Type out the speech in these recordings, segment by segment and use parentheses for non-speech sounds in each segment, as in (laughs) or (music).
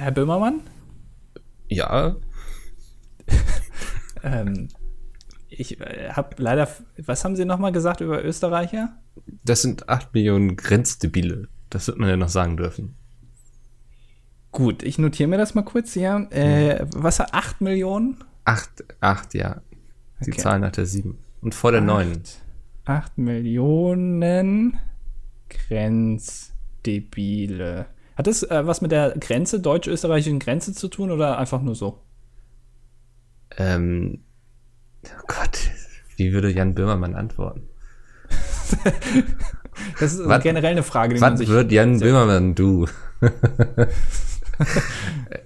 Herr Böhmermann? Ja. (laughs) ähm, ich äh, habe leider. Was haben Sie nochmal gesagt über Österreicher? Das sind 8 Millionen Grenzdebile. Das wird man ja noch sagen dürfen. Gut, ich notiere mir das mal kurz hier. Äh, was hat 8 Millionen? 8, 8, ja. Die Okay. Zahl nach der 7. Und vor der 9. 8 Millionen Grenzdebile. Hat das äh, was mit der Grenze, deutsch-österreichischen Grenze zu tun oder einfach nur so? Ähm, oh Gott, wie würde Jan Böhmermann antworten? (laughs) Das ist Was- generell eine Frage, die man Was sich. wird Jan Böhmermann du? (laughs)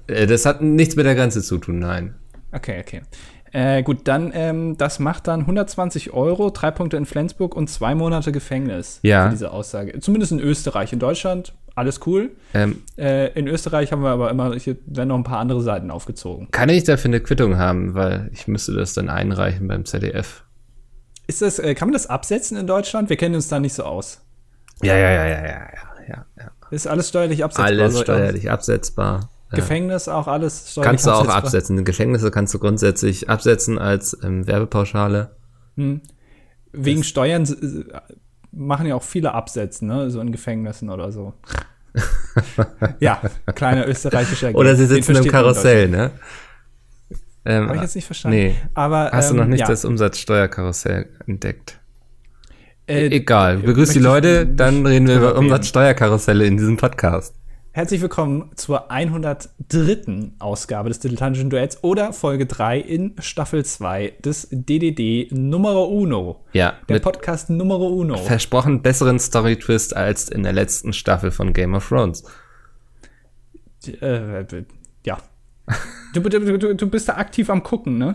Äh, das hat nichts mit der Grenze zu tun, nein. Okay, okay. Äh, gut, dann, ähm, das macht dann 120 Euro, drei Punkte in Flensburg und zwei Monate Gefängnis Ja. für diese Aussage. Zumindest in Österreich. In Deutschland alles cool. Ähm, Äh, in Österreich haben wir aber immer, hier werden noch ein paar andere Seiten aufgezogen. kann ich dafür eine Quittung haben, weil ich müsste das dann einreichen beim ZDF. Ist das, äh, kann man das absetzen in Deutschland? Wir kennen uns da nicht so aus. Ja, ja, ja, ja, ja, ja, ja. Ist alles steuerlich absetzbar? Alles steuerlich absetzbar. Ja. Gefängnis auch alles steuerlich Kannst du auch absetzbar? absetzen. Gefängnisse kannst du grundsätzlich absetzen als ähm, Werbepauschale. Wegen Steuern äh, machen ja auch viele Absätze, ne? So in Gefängnissen oder so. (laughs) ja, kleiner österreichischer Gag. Oder sie sitzen im Karussell, ne? Ähm, Habe ich jetzt nicht verstanden. Nee. Aber, Hast du noch ähm, nicht ja. das Umsatzsteuerkarussell entdeckt? Äh, Egal. Begrüß die Leute, dann reden wir über. Umsatzsteuerkarusselle in diesem Podcast. Herzlich willkommen zur 103. Ausgabe des Dilettantischen Duets oder Folge 3 in Staffel 2 des DDD Numero Uno. Ja, Der Podcast Numero Uno. versprochen besseren Story-Twist als in der letzten Staffel von Game of Thrones. Äh, ja. Du, du, du, bist da aktiv am Gucken, ne?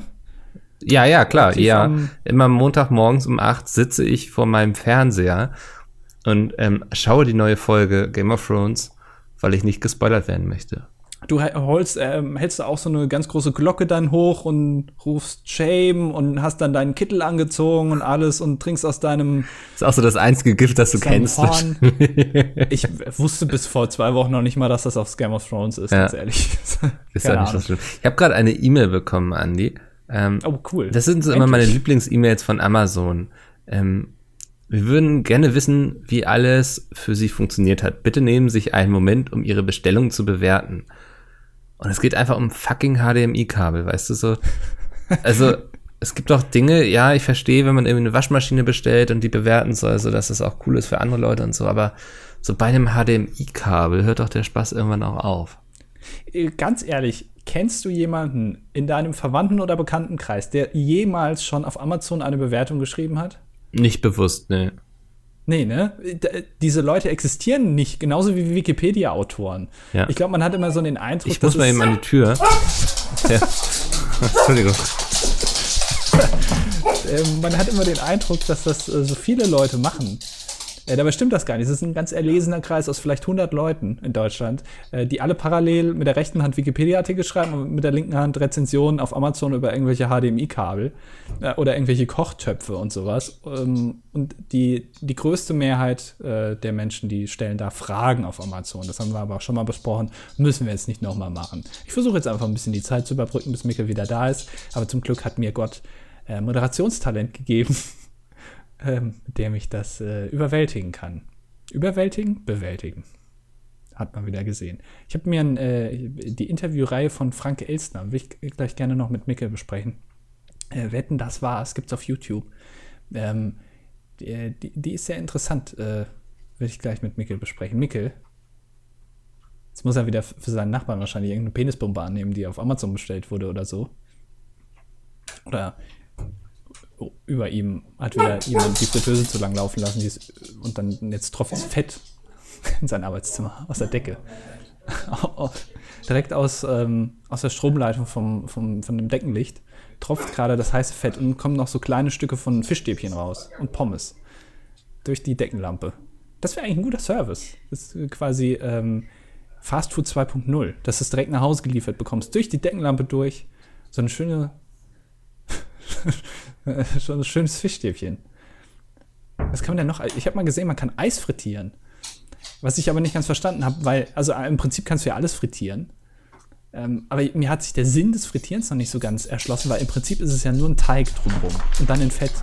Ja, ja, klar, Aktiv ja. am- Immer Montagmorgens um 8 sitze ich vor meinem Fernseher und ähm, schaue die neue Folge Game of Thrones, weil ich nicht gespoilert werden möchte. Du holst, ähm, hältst du auch so eine ganz große Glocke dann hoch und rufst Shame und hast dann deinen Kittel angezogen und alles und trinkst aus deinem Ist auch so das einzige Gift, das du kennst. Horn. (laughs) Ich wusste bis vor zwei Wochen noch nicht mal, dass das aufs Game of Thrones ist, Ja. ganz ehrlich. (laughs) Ist ja nicht so schlimm. Ich habe gerade eine E-Mail bekommen, Andi. Ähm, Oh, cool. Das sind so immer meine. Lieblings-E-Mails von Amazon. Ähm, wir würden gerne wissen, wie alles für Sie funktioniert hat. Bitte nehmen Sie sich einen Moment, um Ihre Bestellung zu bewerten. Und es geht einfach um fucking HDMI-Kabel, weißt du so? (laughs) Also, es gibt doch Dinge, ja, ich verstehe, wenn man irgendwie eine Waschmaschine bestellt und die bewerten soll, so dass das auch cool ist für andere Leute und so, aber so bei einem HDMI-Kabel hört doch der Spaß irgendwann auch auf. Äh, Ganz ehrlich, kennst du jemanden in deinem Verwandten- oder Bekanntenkreis, der jemals schon auf Amazon eine Bewertung geschrieben hat? Nicht bewusst, ne. Nee, ne? Diese Leute existieren nicht, genauso wie Wikipedia-Autoren. Ja. Ich glaube, man hat immer so den Eindruck, Ich muss mal eben an die Tür. (laughs) Ja. Entschuldigung. ähm, man hat immer den Eindruck, dass das äh, so viele Leute machen. Äh, dabei stimmt das gar nicht. Es ist ein ganz erlesener Kreis aus vielleicht 100 Leuten in Deutschland, äh, die alle parallel mit der rechten Hand Wikipedia-Artikel schreiben und mit der linken Hand Rezensionen auf Amazon über irgendwelche HDMI-Kabel äh, oder irgendwelche Kochtöpfe und sowas. Ähm, und die, die größte Mehrheit äh, der Menschen, die stellen da Fragen auf Amazon. Das haben wir aber auch schon mal besprochen. Müssen wir jetzt nicht nochmal machen. Ich versuche jetzt einfach ein bisschen die Zeit zu überbrücken, bis Mikkel wieder da ist. Aber zum Glück hat mir Gott Moderationstalent gegeben, ähm, mit dem ich das äh, überwältigen kann. Überwältigen? Bewältigen. Hat man wieder gesehen. Ich habe mir ein, äh, die Interviewreihe von Frank Elstner, will ich gleich gerne noch mit Mikkel besprechen. Äh, wetten, das war, es gibt's auf YouTube. Ähm, die, die, die ist sehr interessant, äh, will ich gleich mit Mikkel besprechen. Mikkel, jetzt muss er wieder für seinen Nachbarn wahrscheinlich irgendeine Penisbombe annehmen, die auf Amazon bestellt wurde oder so. Oder über ihm hat wieder jemand die Fritteuse zu lang laufen lassen ist, und dann jetzt tropft es Fett in sein Arbeitszimmer aus der Decke. (laughs) Direkt aus, ähm, aus der Stromleitung vom, vom, von dem Deckenlicht tropft gerade das heiße Fett und kommen noch so kleine Stücke von Fischstäbchen raus und Pommes durch die Deckenlampe. Das wäre eigentlich ein guter Service. Das ist quasi ähm, Fast Food 2.0, dass du es direkt nach Hause geliefert bekommst, durch die Deckenlampe durch. So eine schöne, (laughs) so ein schönes Fischstäbchen. Was kann man denn noch? Ich habe mal gesehen, man kann Eis frittieren. Was ich aber nicht ganz verstanden habe, weil, also im Prinzip kannst du ja alles frittieren. Ähm, aber mir hat sich der Sinn des Frittierens noch nicht so ganz erschlossen, weil im Prinzip ist es ja nur ein Teig drumherum und dann in Fett.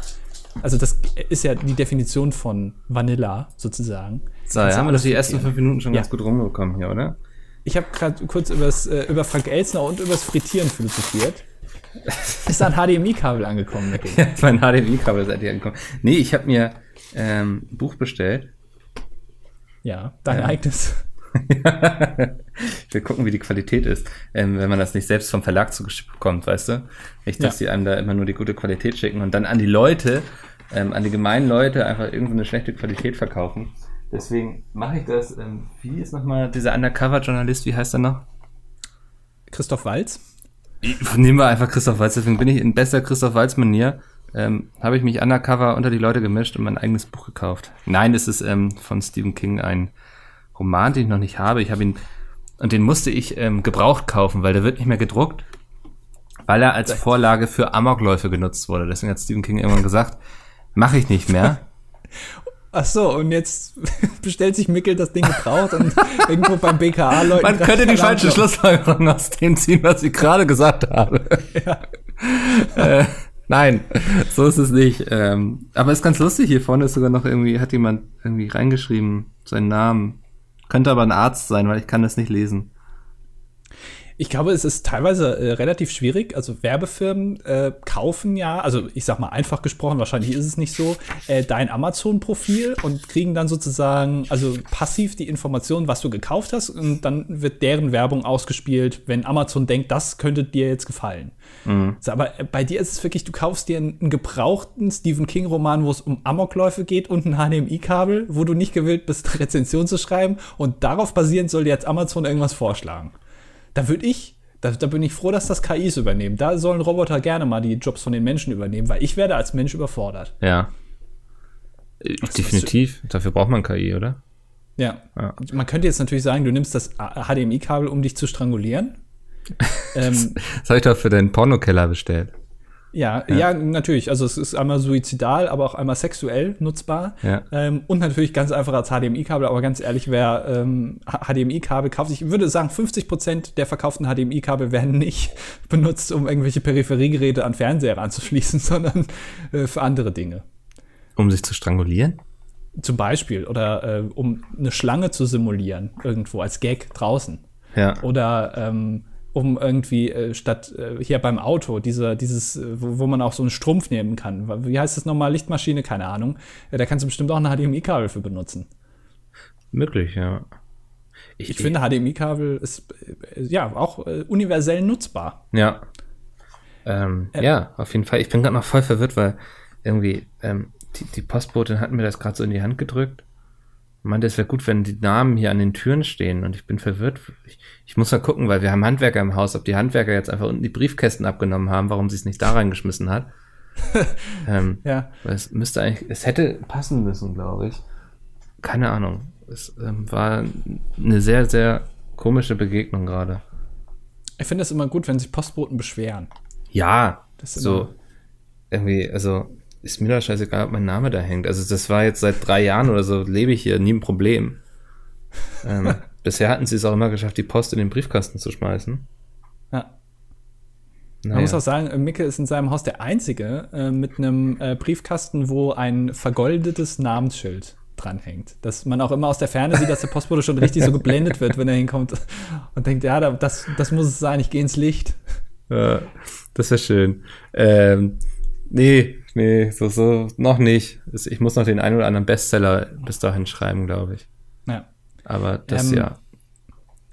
Also das ist ja die Definition von Vanilla sozusagen. So, jetzt haben wir das die ersten fünf Minuten schon ja. ganz gut rumgekommen hier, oder? Ich habe gerade kurz übers, äh, über Frank Elsner und übers Frittieren philosophiert. (laughs) Ist da ein HDMI-Kabel angekommen, Mickey? Ja, mein HDMI-Kabel ist endlich angekommen. Nee, ich habe mir ähm, ein Buch bestellt. Ja, dein ähm, eigenes. (laughs) (laughs) ich will gucken, wie die Qualität ist, ähm, wenn man das nicht selbst vom Verlag zugeschickt bekommt, weißt du? Nicht, dass ja. die einem da immer nur die gute Qualität schicken und dann an die Leute, ähm, an die gemeinen Leute einfach irgendwo eine schlechte Qualität verkaufen. Deswegen mache ich das. Ähm, wie ist nochmal dieser Undercover-Journalist, wie heißt er noch? Christoph Walz. Nehmen wir einfach Christoph Walz, deswegen bin ich in bester Christoph Walz-Manier. Ähm, habe ich mich undercover unter die Leute gemischt und mein eigenes Buch gekauft. Nein, es ist ähm, von Stephen King ein Roman, den ich noch nicht habe. Ich habe ihn und den musste ich ähm, gebraucht kaufen, weil der wird nicht mehr gedruckt, weil er als Vorlage für Amokläufe genutzt wurde. Deswegen hat Stephen King irgendwann gesagt, mache ich nicht mehr. (laughs) Ach so, und jetzt (laughs) bestellt sich Mickel das Ding gebraucht und (laughs) irgendwo beim BKA Leuten. Man könnte die falsche Schlussfolgerung aus dem ziehen, was ich gerade gesagt habe. Ja. (laughs) äh, nein, so ist es nicht. Ähm, aber ist ganz lustig, hier vorne ist sogar noch irgendwie, hat jemand irgendwie reingeschrieben, seinen Namen. Könnte aber ein Arzt sein, weil ich kann das nicht lesen. Ich glaube, es ist teilweise äh, relativ schwierig. Also Werbefirmen äh, kaufen ja, also ich sag mal einfach gesprochen, wahrscheinlich ist es nicht so, äh, dein Amazon-Profil und kriegen dann sozusagen, also passiv die Information, was du gekauft hast, und dann wird deren Werbung ausgespielt, wenn Amazon denkt, das könnte dir jetzt gefallen. Mhm. So, aber äh, bei dir ist es wirklich, du kaufst dir einen, einen gebrauchten Stephen King-Roman, wo es um Amokläufe geht und ein HDMI-Kabel, wo du nicht gewillt bist, (laughs) Rezension zu schreiben, und darauf basierend soll dir jetzt Amazon irgendwas vorschlagen. Da würde ich, da, da, bin ich froh, dass das KIs übernehmen. Da sollen Roboter gerne mal die Jobs von den Menschen übernehmen, weil ich werde als Mensch überfordert. Ja. Das Definitiv. Dafür braucht man KI, oder? Ja. ja. Man könnte jetzt natürlich sagen, du nimmst das HDMI-Kabel, um dich zu strangulieren. ähm, (laughs) das habe ich doch für deinen Pornokeller bestellt. Ja, ja, ja, natürlich. Also es ist einmal suizidal, aber auch einmal sexuell nutzbar. Ja. Ähm, und natürlich ganz einfach als HDMI-Kabel. Aber ganz ehrlich, wer ähm, HDMI-Kabel kauft, ich würde sagen, 50 Prozent der verkauften HDMI-Kabel werden nicht (laughs) benutzt, um irgendwelche Peripheriegeräte an Fernseher anzuschließen, (laughs) sondern äh, für andere Dinge. Um sich zu strangulieren? Zum Beispiel. Oder äh, um eine Schlange zu simulieren, irgendwo als Gag draußen. Ja. Oder ähm, um irgendwie äh, statt äh, hier beim Auto, diese, dieses, äh, wo, wo, man auch so einen Strumpf nehmen kann. Wie heißt das nochmal? Lichtmaschine? Keine Ahnung. Äh, da kannst du bestimmt auch ein HDMI-Kabel für benutzen. Möglich, ja. Ich, ich finde, HDMI-Kabel ist äh, ja auch äh, universell nutzbar. Ja. Ähm, ja, auf jeden Fall. Ich bin gerade noch voll verwirrt, weil irgendwie ähm, die, die Postbotin hat mir das gerade so in die Hand gedrückt meinte, es wäre gut, wenn die Namen hier an den Türen stehen und ich bin verwirrt. Ich, ich, muss mal gucken, weil wir haben Handwerker im Haus, ob die Handwerker jetzt einfach unten die Briefkästen abgenommen haben, warum sie es nicht da reingeschmissen hat. (laughs) ähm, ja. Es müsste eigentlich, es hätte passen müssen, glaube ich. Keine Ahnung. Es ähm, war eine sehr, sehr komische Begegnung gerade. Ich finde es immer gut, wenn sich Postboten beschweren. Ja, so irgendwie, also ist mir da scheißegal, ob mein Name da hängt. Also das war jetzt seit drei Jahren oder so, lebe ich hier, nie ein Problem. (laughs) Ähm, bisher hatten sie es auch immer geschafft, die Post in den Briefkasten zu schmeißen. Ja. Naja. Man muss auch sagen, Micke ist in seinem Haus der Einzige äh, mit einem äh, Briefkasten, wo ein vergoldetes Namensschild dranhängt. Dass man auch immer aus der Ferne sieht, dass der Postbote schon richtig so geblendet wird, wenn er hinkommt (laughs) und denkt, ja, das, das muss es sein, ich gehe ins Licht. Ja, das wäre schön. Ähm, nee, nee, so, so, noch nicht. Ich muss noch den einen oder anderen Bestseller bis dahin schreiben, glaube ich. Ja. Aber das ähm, ja.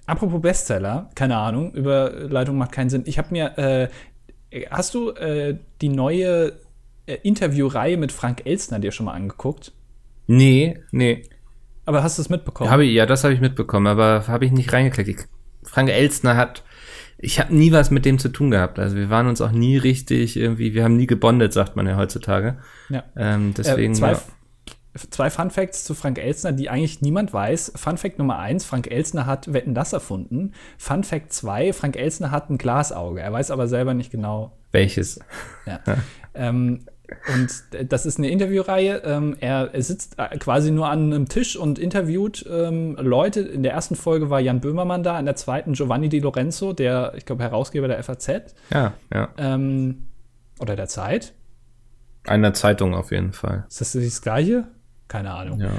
Apropos Bestseller, keine Ahnung, Überleitung macht keinen Sinn. Ich habe mir, äh, hast du äh, die neue äh, Interviewreihe mit Frank Elstner dir schon mal angeguckt? Nee, nee. Aber hast du es mitbekommen? Hab ich, ja, das habe ich mitbekommen, aber habe ich nicht reingeklickt. Ich, Frank Elstner hat ich habe nie was mit dem zu tun gehabt. Also wir waren uns auch nie richtig irgendwie, wir haben nie gebondet, sagt man ja heutzutage. Ja. Ähm, deswegen. Äh, zwei, ja. zwei Fun Facts zu Frank Elsner, die eigentlich niemand weiß. Fun Fact Nummer eins, Frank Elsner hat Wetten das erfunden. Fun Fact zwei, Frank Elsner hat ein Glasauge. Er weiß aber selber nicht genau. Welches? Ja. ja. Ähm, Und das ist eine Interviewreihe. Ähm, er, er, sitzt äh, quasi nur an einem Tisch und interviewt ähm, Leute. In der ersten Folge war Jan Böhmermann da, in der zweiten Giovanni Di Lorenzo, der, ich glaube, Herausgeber der FAZ. Ja, ja. Ähm, oder der Zeit. Einer Zeitung auf jeden Fall. Ist das das Gleiche? Keine Ahnung. Ja.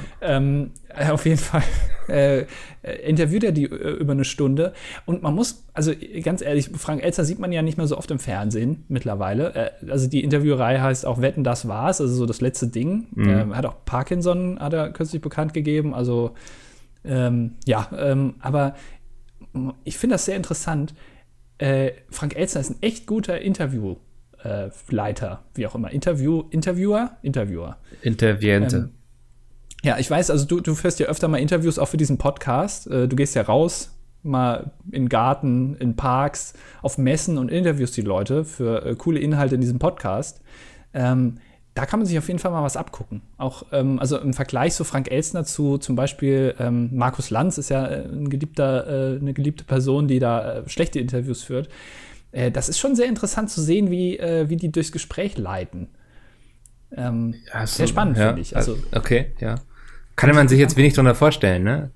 Äh, auf jeden Fall äh, äh, interviewt er die äh, über eine Stunde. Und man muss, also ganz ehrlich, Frank Elzer sieht man ja nicht mehr so oft im Fernsehen mittlerweile. Äh, also die Interviewreihe heißt auch Wetten, das war's, also so das letzte Ding. Mhm. Ähm, hat auch Parkinson, hat er kürzlich bekannt gegeben. Also ähm, ja, ähm, aber ich finde das sehr interessant. Äh, Frank Elzer ist ein echt guter Interviewleiter, wie auch immer. Interview, Interviewer? Interviewer. Interviente. Ähm, ja, ich weiß, also du, du führst ja öfter mal Interviews auch für diesen Podcast. Äh, du gehst ja raus, mal in Garten, in Parks, auf Messen und interviewst die Leute für äh, coole Inhalte in diesem Podcast. Ähm, da kann man sich auf jeden Fall mal was abgucken. Auch, ähm, also im Vergleich zu Frank Elstner zu zum Beispiel ähm, Markus Lanz ist ja äh, ein geliebter, äh, eine geliebte Person, die da äh, schlechte Interviews führt. Äh, das ist schon sehr interessant zu sehen, wie, wie die durchs Gespräch leiten. Ähm, Ja, sehr spannend, ja, finde ich. Also, okay, ja. Kann man sich jetzt wenig drunter vorstellen, ne?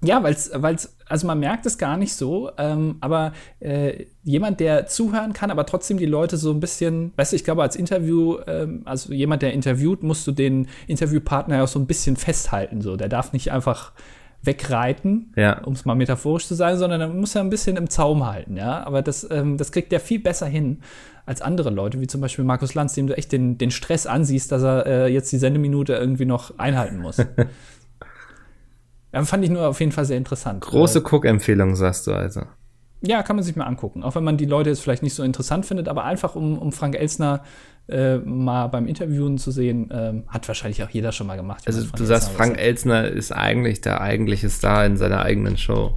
Ja, weil es, also man merkt es gar nicht so, ähm, aber äh, jemand, der zuhören kann, aber trotzdem die Leute so ein bisschen, weißt du, ich glaube, als Interview, ähm, also jemand, der interviewt, musst du den Interviewpartner ja auch so ein bisschen festhalten, so. Der darf nicht einfach wegreiten, Ja. um es mal metaphorisch zu sagen, sondern er muss ja ein bisschen im Zaum halten, ja. Aber das, ähm, das kriegt der viel besser hin als andere Leute, wie zum Beispiel Markus Lanz, dem du echt den, den Stress ansiehst, dass er äh, jetzt die Sendeminute irgendwie noch einhalten muss. (laughs) ja, fand ich nur auf jeden Fall sehr interessant. Große Cook-Empfehlung, sagst du also. Ja, kann man sich mal angucken. Auch wenn man die Leute jetzt vielleicht nicht so interessant findet, aber einfach um, um Frank Elsner äh, mal beim Interviewen zu sehen, ähm, hat wahrscheinlich auch jeder schon mal gemacht. Also du sagst, Elsner Frank. Elsner ist eigentlich der eigentliche Star in seiner eigenen Show.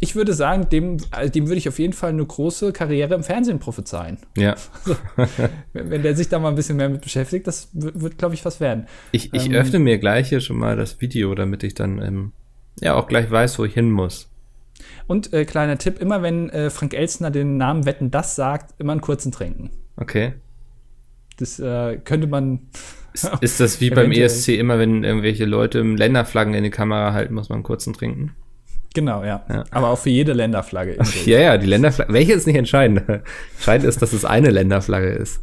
Ich würde sagen, dem, äh, dem würde ich auf jeden Fall eine große Karriere im Fernsehen prophezeien. Ja. (laughs) Wenn, wenn der sich da mal ein bisschen mehr mit beschäftigt, das wird, wird glaube ich, was werden. Ich, ich Ähm, öffne mir gleich hier schon mal das Video, damit ich dann ähm, ja auch gleich weiß, wo ich hin muss. Und äh, kleiner Tipp, immer wenn äh, Frank Elsner den Namen Wetten das sagt, immer einen kurzen trinken. Okay. Das äh, könnte man. Ist, ist das wie (laughs) beim. ESC immer, wenn irgendwelche Leute Länderflaggen in die Kamera halten, muss man einen kurzen trinken? Genau, ja. Ja. Aber auch für jede Länderflagge. Bild. Ja, ja, die Länderflagge. Welche ist nicht entscheidend? (laughs) Entscheidend ist, dass es eine Länderflagge ist.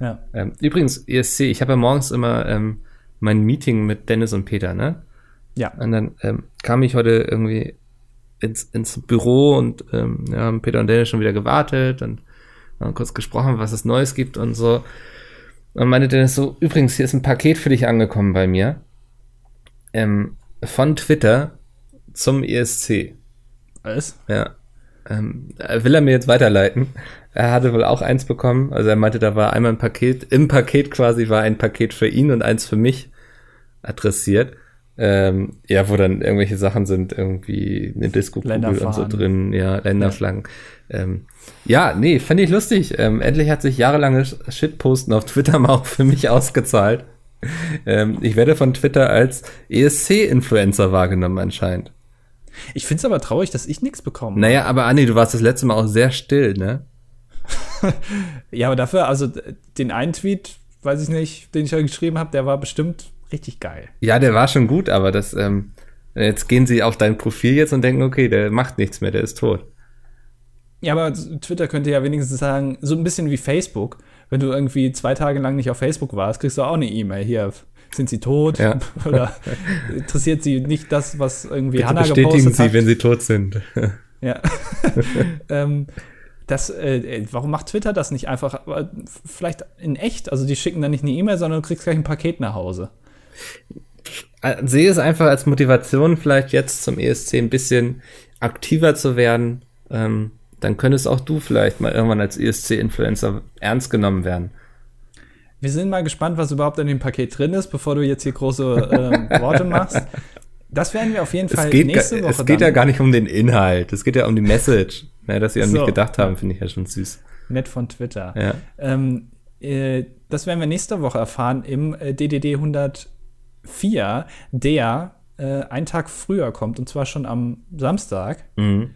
ja. Ähm, übrigens, ESC, ich habe ja morgens immer ähm, mein Meeting mit Dennis und Peter, ne? Ja. Und dann ähm, kam ich heute irgendwie ins, ins Büro und ähm, ja, haben Peter und Dennis schon wieder gewartet und haben kurz gesprochen, was es Neues gibt und so. Und meinte Dennis so, übrigens, hier ist ein Paket für dich angekommen bei mir. Ähm, von Twitter zum ESC. Alles? Ja. Ähm, äh, will er mir jetzt weiterleiten? Er hatte wohl auch eins bekommen. Also er meinte, da war einmal ein Paket, im Paket quasi war ein Paket für ihn und eins für mich adressiert. Ähm, ja, wo dann irgendwelche Sachen sind, irgendwie eine Disco-Kugel und so drin, ja, Länderflaggen. Ähm, ja, nee, fand ich lustig. Ähm, endlich hat sich jahrelanges Shitposten auf Twitter (laughs) mal auch für mich ausgezahlt. Ähm, ich werde von Twitter als ESC-Influencer wahrgenommen anscheinend. Ich finde es aber traurig, dass ich nichts bekomme. Naja, aber Anni, du warst das letzte Mal auch sehr still, ne? (laughs) Ja, aber dafür, also den einen Tweet, weiß ich nicht, den ich ja geschrieben habe, der war bestimmt richtig geil. Ja, der war schon gut, aber das, ähm, jetzt gehen sie auf dein Profil jetzt und denken, okay, der macht nichts mehr, der ist tot. Ja, aber Twitter könnte ja wenigstens sagen, so ein bisschen wie Facebook. Wenn du irgendwie zwei Tage lang nicht auf Facebook warst, kriegst du auch eine E-Mail. Hier, sind sie tot? Ja. (laughs) Oder interessiert sie nicht das, was irgendwie Bitte Hannah bestätigen gepostet sie, hat? wenn sie tot sind. (laughs) Ja. (laughs) ähm, das, äh, warum macht Twitter das nicht einfach? Aber Vielleicht in echt. Also die schicken dann nicht eine E-Mail, sondern du kriegst gleich ein Paket nach Hause. Äh, Sehe es einfach als Motivation, vielleicht jetzt zum ESC ein bisschen aktiver zu werden. Ähm, dann könntest auch du vielleicht mal irgendwann als ESC-Influencer ernst genommen werden. Wir sind mal gespannt, was überhaupt in dem Paket drin ist, bevor du jetzt hier große ähm, Worte machst. Das werden wir auf jeden Fall nächste Woche es geht dann. ja gar nicht um den Inhalt, es geht ja um die Message. Ja, dass sie an So. mich gedacht haben, finde ich ja schon süß. Nett von Twitter. Ja. Ähm, äh, das werden wir nächste Woche erfahren im äh, DDD 104, der äh, einen Tag früher kommt, und zwar schon am Samstag. Mhm.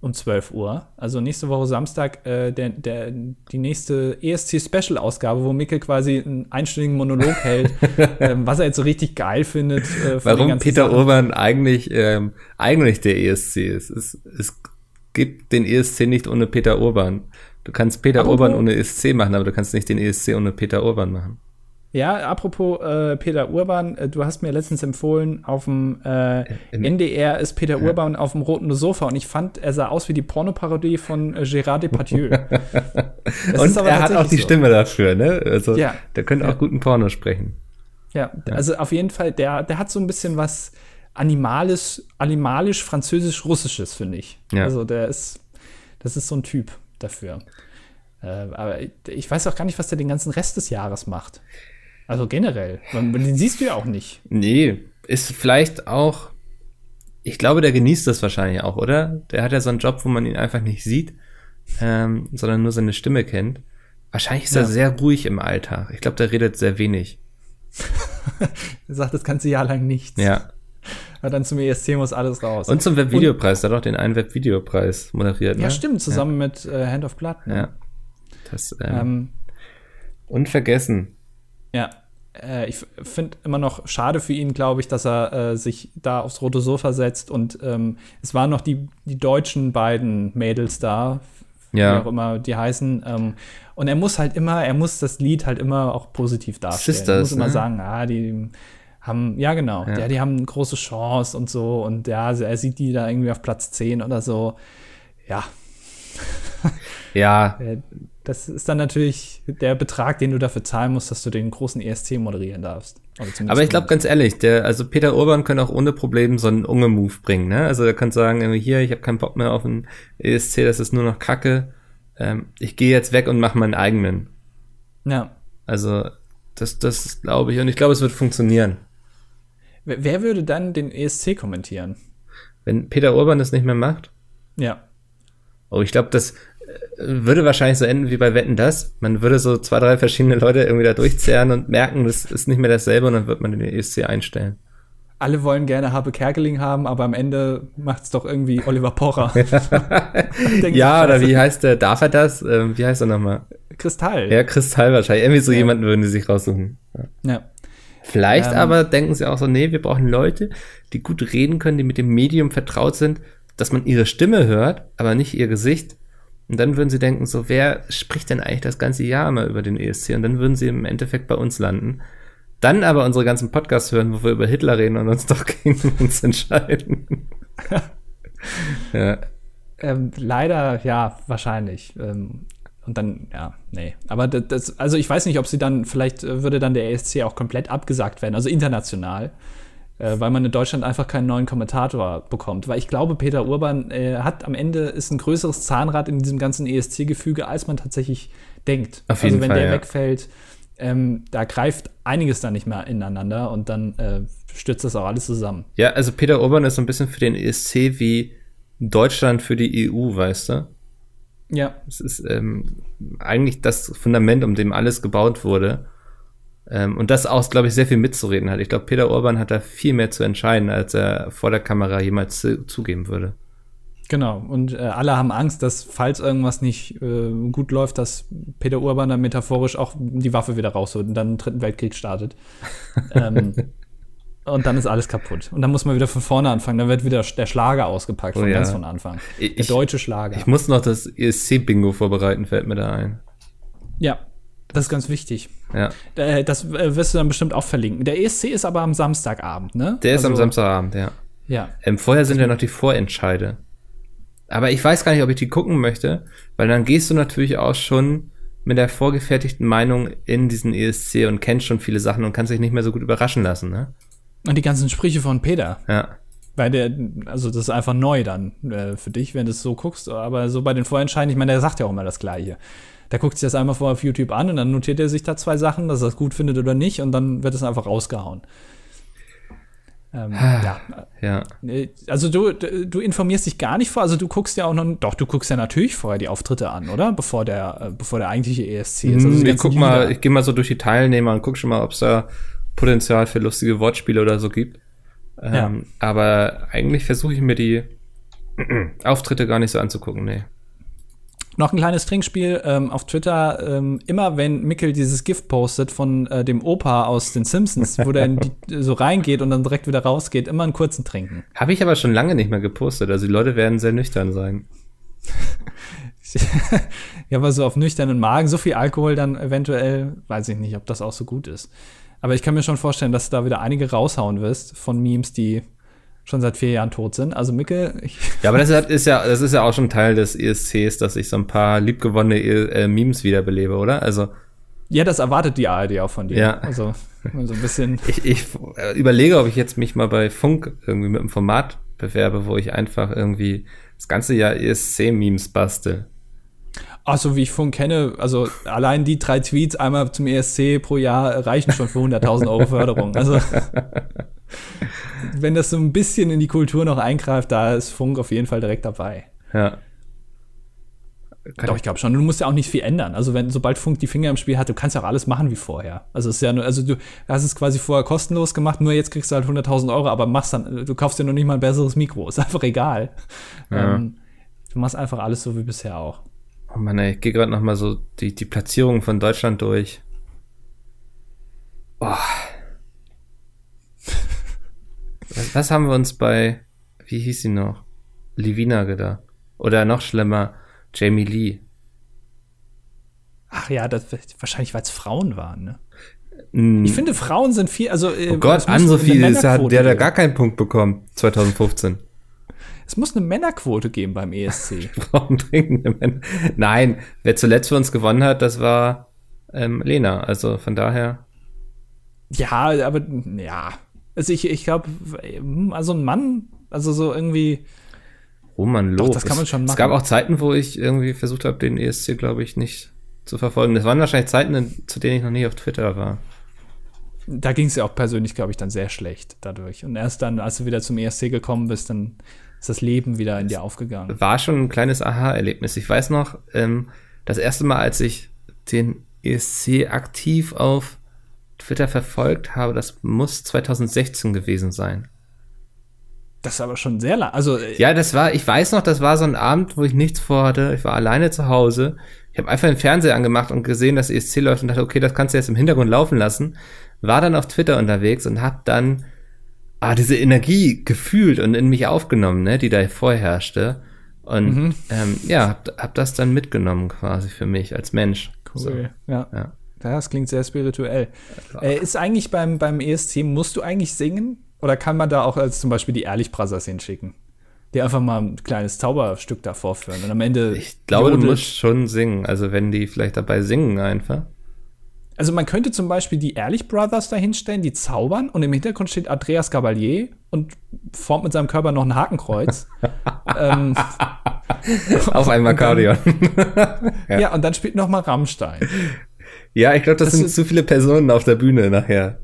um 12 Uhr. Also nächste Woche Samstag äh, der, der, die nächste ESC-Special-Ausgabe, wo Micke quasi einen einstündigen Monolog hält, (laughs) ähm, was er jetzt so richtig geil findet. Äh, Warum Peter. Urban eigentlich, ähm, eigentlich der ESC ist. Es, es gibt den ESC nicht ohne Peter Urban. Du kannst Peter Apropos, Urban ohne ESC machen, aber du kannst nicht den ESC ohne Peter Urban machen. Ja, apropos äh, Peter Urban, äh, du hast mir letztens empfohlen, auf dem äh, NDR ist Peter. Urban auf dem roten Sofa und ich fand, er sah aus wie die Pornoparodie von äh, Gérard Depardieu. (laughs) und er hat auch die so. Stimme dafür, ne? Also ja. der könnte auch ja. guten Porno sprechen. Ja, ja, also auf jeden Fall, der, der hat so ein bisschen was animalisch, animalisch, französisch, russisches, finde ich. Ja. Also der ist, das ist so ein Typ dafür. Äh, aber ich weiß auch gar nicht, was der den ganzen Rest des Jahres macht. Also generell. Den siehst du ja auch nicht. Nee, ist vielleicht auch. Ich glaube, der genießt das wahrscheinlich auch, oder? Der hat ja so einen Job, wo man ihn einfach nicht sieht, ähm, sondern nur seine Stimme kennt. Wahrscheinlich ist ja. er sehr ruhig im Alltag. Ich glaube, der redet sehr wenig. (laughs) er sagt das ganze Jahr lang nichts. Ja. Aber dann zum ESC muss alles raus. Und zum Webvideopreis, der hat doch den einen Webvideopreis moderiert. Ne? Ja, stimmt, zusammen ja. mit äh, Hand of Blood. Ne? Ja. Das, ähm, ähm, unvergessen. Ja, äh, ich finde immer noch schade für ihn, glaube ich, dass er äh, sich da aufs rote Sofa setzt. Und ähm, es waren noch die, die deutschen beiden Mädels da, ja. wie auch immer die heißen. Ähm, und er muss halt immer, er muss das Lied halt immer auch positiv darstellen. Sisters, er muss immer ne? sagen, ah, die haben, ja genau, ja. ja. die haben eine große Chance und so. Und ja, er sieht die da irgendwie auf Platz 10 oder so. Ja. Ja. (laughs) Das ist dann natürlich der Betrag, den du dafür zahlen musst, dass du den großen ESC moderieren darfst. Aber ich glaube ganz ehrlich, der, also Peter Urban könnte auch ohne Problem so einen Unge-Move bringen, ne? Also er kann sagen, hier, ich habe keinen Bock mehr auf einen ESC, das ist nur noch Kacke. Ähm, ich gehe jetzt weg und mache meinen eigenen. Ja. Also das, das glaube ich und ich glaube, es wird funktionieren. Wer, wer würde dann den ESC kommentieren? Wenn Peter Urban das nicht mehr macht? Ja. Oh, ich glaube, das würde wahrscheinlich so enden wie bei Wetten das. Man würde so zwei, drei verschiedene Leute irgendwie da durchzehren und merken, das ist nicht mehr dasselbe und dann wird man den ESC einstellen. Alle wollen gerne Habe Kerkeling haben, aber am Ende macht es doch irgendwie Oliver Pocher. (laughs) ja, (laughs) oder wie heißt der? Darf er das? Ähm, wie heißt er nochmal? Kristall. Ja, Kristall wahrscheinlich. Irgendwie so ja. jemanden würden die sich raussuchen. Ja. ja. Vielleicht ähm, aber denken sie auch so, nee, wir brauchen Leute, die gut reden können, die mit dem Medium vertraut sind, dass man ihre Stimme hört, aber nicht ihr Gesicht und dann würden sie denken, so, wer spricht denn eigentlich das ganze Jahr immer über den ESC? Und dann würden sie im Endeffekt bei uns landen. Dann aber unsere ganzen Podcasts hören, wo wir über Hitler reden und uns (laughs) doch gegen uns entscheiden. (laughs) ja. Ähm, leider, ja, wahrscheinlich. Ähm, und dann, ja, nee. Aber das, also ich weiß nicht, ob sie dann, vielleicht äh, würde dann der ESC auch komplett abgesagt werden, also international äh, weil man in Deutschland einfach keinen neuen Kommentator bekommt. Weil ich glaube, Peter Urban äh, hat am Ende ist ein größeres Zahnrad in diesem ganzen ESC-Gefüge, als man tatsächlich denkt. Auf jeden also wenn Fall, der ja. wegfällt, ähm, da greift einiges dann nicht mehr ineinander und dann äh, stürzt das auch alles zusammen. Ja, also Peter Urban ist so ein bisschen für den ESC wie Deutschland für die EU, weißt du? Ja. Es ist ähm, eigentlich das Fundament, um dem alles gebaut wurde. Ähm, und das auch, glaube ich, sehr viel mitzureden hat. Ich glaube, Peter Orban hat da viel mehr zu entscheiden, als er vor der Kamera jemals zu, zugeben würde. Genau, und äh, alle haben Angst, dass falls irgendwas nicht äh, gut läuft, dass Peter Urban dann metaphorisch auch die Waffe wieder rausholt und dann einen dritten Weltkrieg startet. (laughs) ähm, und dann ist alles kaputt. Und dann muss man wieder von vorne anfangen. Dann wird wieder der Schlager ausgepackt, von oh, ja. ganz von Anfang. Der ich, deutsche Schlager. Ich muss noch das ESC-Bingo vorbereiten, fällt mir da ein. Ja, das ist ganz wichtig. Ja. Äh, das äh, wirst du dann bestimmt auch verlinken. Der ESC ist aber am Samstagabend, ne? Der ist also, am Samstagabend, ja. Ja. Ähm, vorher sind ja noch die Vorentscheide. Aber ich weiß gar nicht, ob ich die gucken möchte, weil dann gehst du natürlich auch schon mit der vorgefertigten Meinung in diesen ESC und kennst schon viele Sachen und kannst dich nicht mehr so gut überraschen lassen, ne? Und die ganzen Sprüche von Peter. Ja. Weil der, also das ist einfach neu dann äh, für dich, wenn du es so guckst. Aber so bei den Vorentscheiden, ich meine, der sagt ja auch immer das Gleiche. Der guckt sich das einmal vor auf YouTube an und dann notiert er sich da zwei Sachen, dass er es gut findet oder nicht, und dann wird es einfach rausgehauen. Ähm, ja. ja. Äh, also du, du informierst dich gar nicht vor, also du guckst ja auch noch, doch, du guckst ja natürlich vorher die Auftritte an, oder? Bevor der, äh, bevor der eigentliche ESC ist. Also ich guck mal, ich gehe mal so durch die Teilnehmer und guck schon mal, ob es da Potenzial für lustige Wortspiele oder so gibt. Ähm, ja. Aber eigentlich versuche ich mir die (clears throat) Auftritte gar nicht so anzugucken, nee. Noch ein kleines Trinkspiel ähm, auf Twitter. Ähm, immer wenn Mickel dieses Gift postet von äh, dem Opa aus den Simpsons, wo der in die, (laughs) so reingeht und dann direkt wieder rausgeht, immer einen kurzen trinken. Habe ich aber schon lange nicht mehr gepostet. Also die Leute werden sehr nüchtern sein. (laughs) ja, aber so auf nüchternen Magen, so viel Alkohol dann eventuell, weiß ich nicht, ob das auch so gut ist. Aber ich kann mir schon vorstellen, dass du da wieder einige raushauen wirst von Memes, die schon seit vier Jahren tot sind. Also Micke. Ja, aber das (laughs) ist ja, das ist ja auch schon Teil des ESCs, dass ich so ein paar liebgewonnene äh, Memes wiederbelebe, oder? Also. Ja, das erwartet die ARD auch von dir. Ja. Also so ein bisschen. (laughs) ich, ich überlege, ob ich jetzt mich mal bei Funk irgendwie mit einem Format bewerbe, wo ich einfach irgendwie das ganze Jahr ESC-Memes bastel. Ach, so wie ich Funk kenne, also allein die drei Tweets einmal zum ESC pro Jahr reichen schon für 100.000 Euro Förderung. Also (laughs) wenn das so ein bisschen in die Kultur noch eingreift, da ist Funk auf jeden Fall direkt dabei. Ja. Doch, ich glaube schon. Du musst ja auch nicht viel ändern. Also, wenn, sobald Funk die Finger im Spiel hat, du kannst ja auch alles machen wie vorher. Also, es ist ja nur, also du hast es quasi vorher kostenlos gemacht, nur jetzt kriegst du halt 100.000 Euro, aber machst dann, du kaufst dir noch nicht mal ein besseres Mikro. (laughs) Ist einfach egal. Ja. Ähm, du machst einfach alles so wie bisher auch. Oh Mann, ey, ich gehe gerade noch mal so die, die Platzierung von Deutschland durch. Oh. Was, haben wir uns bei, wie hieß sie noch? Livina gedacht? Oder noch schlimmer, Jamie Lee. Ach ja, das, wahrscheinlich, weil es Frauen waren, ne? Mm. Ich finde, Frauen sind viel, also. Äh, oh Gott, Ann-Sophie, der hat ja gar keinen Punkt bekommen, 2015. Es muss eine Männerquote geben beim ESC. (laughs) Frauen trinken eine Männer. Nein, wer zuletzt für uns gewonnen hat, das war ähm, Lena. Also von daher. Ja, aber ja. Also ich, ich glaube, also ein Mann, also so irgendwie. Roman Lob. Doch, das kann man schon machen. Es gab auch Zeiten, wo ich irgendwie versucht habe, den ESC, glaube ich, nicht zu verfolgen. Das waren wahrscheinlich Zeiten, zu denen ich noch nie auf Twitter war. Da ging es ja auch persönlich, glaube ich, dann sehr schlecht dadurch. Und erst dann, als du wieder zum ESC gekommen bist, dann ist das Leben wieder in dir aufgegangen. War schon ein kleines Aha-Erlebnis. Ich weiß noch, ähm, das erste Mal, als ich den ESC aktiv auf Twitter verfolgt habe, das muss 2016 gewesen sein. Das ist aber schon sehr lang. Also äh, ja, das war. Ich weiß noch, das war so ein Abend, wo ich nichts vorhatte. Ich war alleine zu Hause. Ich habe einfach den Fernseher angemacht und gesehen, dass ESC läuft und dachte, okay, das kannst du jetzt im Hintergrund laufen lassen. War dann auf Twitter unterwegs und habe dann ah, diese Energie gefühlt und in mich aufgenommen, ne, die da vorherrschte. Und mhm. ähm, ja, hab, hab das dann mitgenommen quasi für mich als Mensch. Cool. So. Ja. ja. Das klingt sehr spirituell. Äh, ist eigentlich beim, beim ESC, musst du eigentlich singen? Oder kann man da auch als zum Beispiel die Ehrlich Brothers hinschicken? Die einfach mal ein kleines Zauberstück da vorführen und am Ende. Ich glaube, du musst schon singen. Also, wenn die vielleicht dabei singen einfach. Also man könnte zum Beispiel die Ehrlich Brothers da hinstellen, die zaubern und im Hintergrund steht Andreas Gabalier und formt mit seinem Körper noch ein Hakenkreuz. (laughs) ähm, Auf einem Akkordeon. (laughs) ja. ja. und dann spielt noch mal Rammstein. Ja, ich glaube, das, das, sind zu viele Personen auf der Bühne nachher.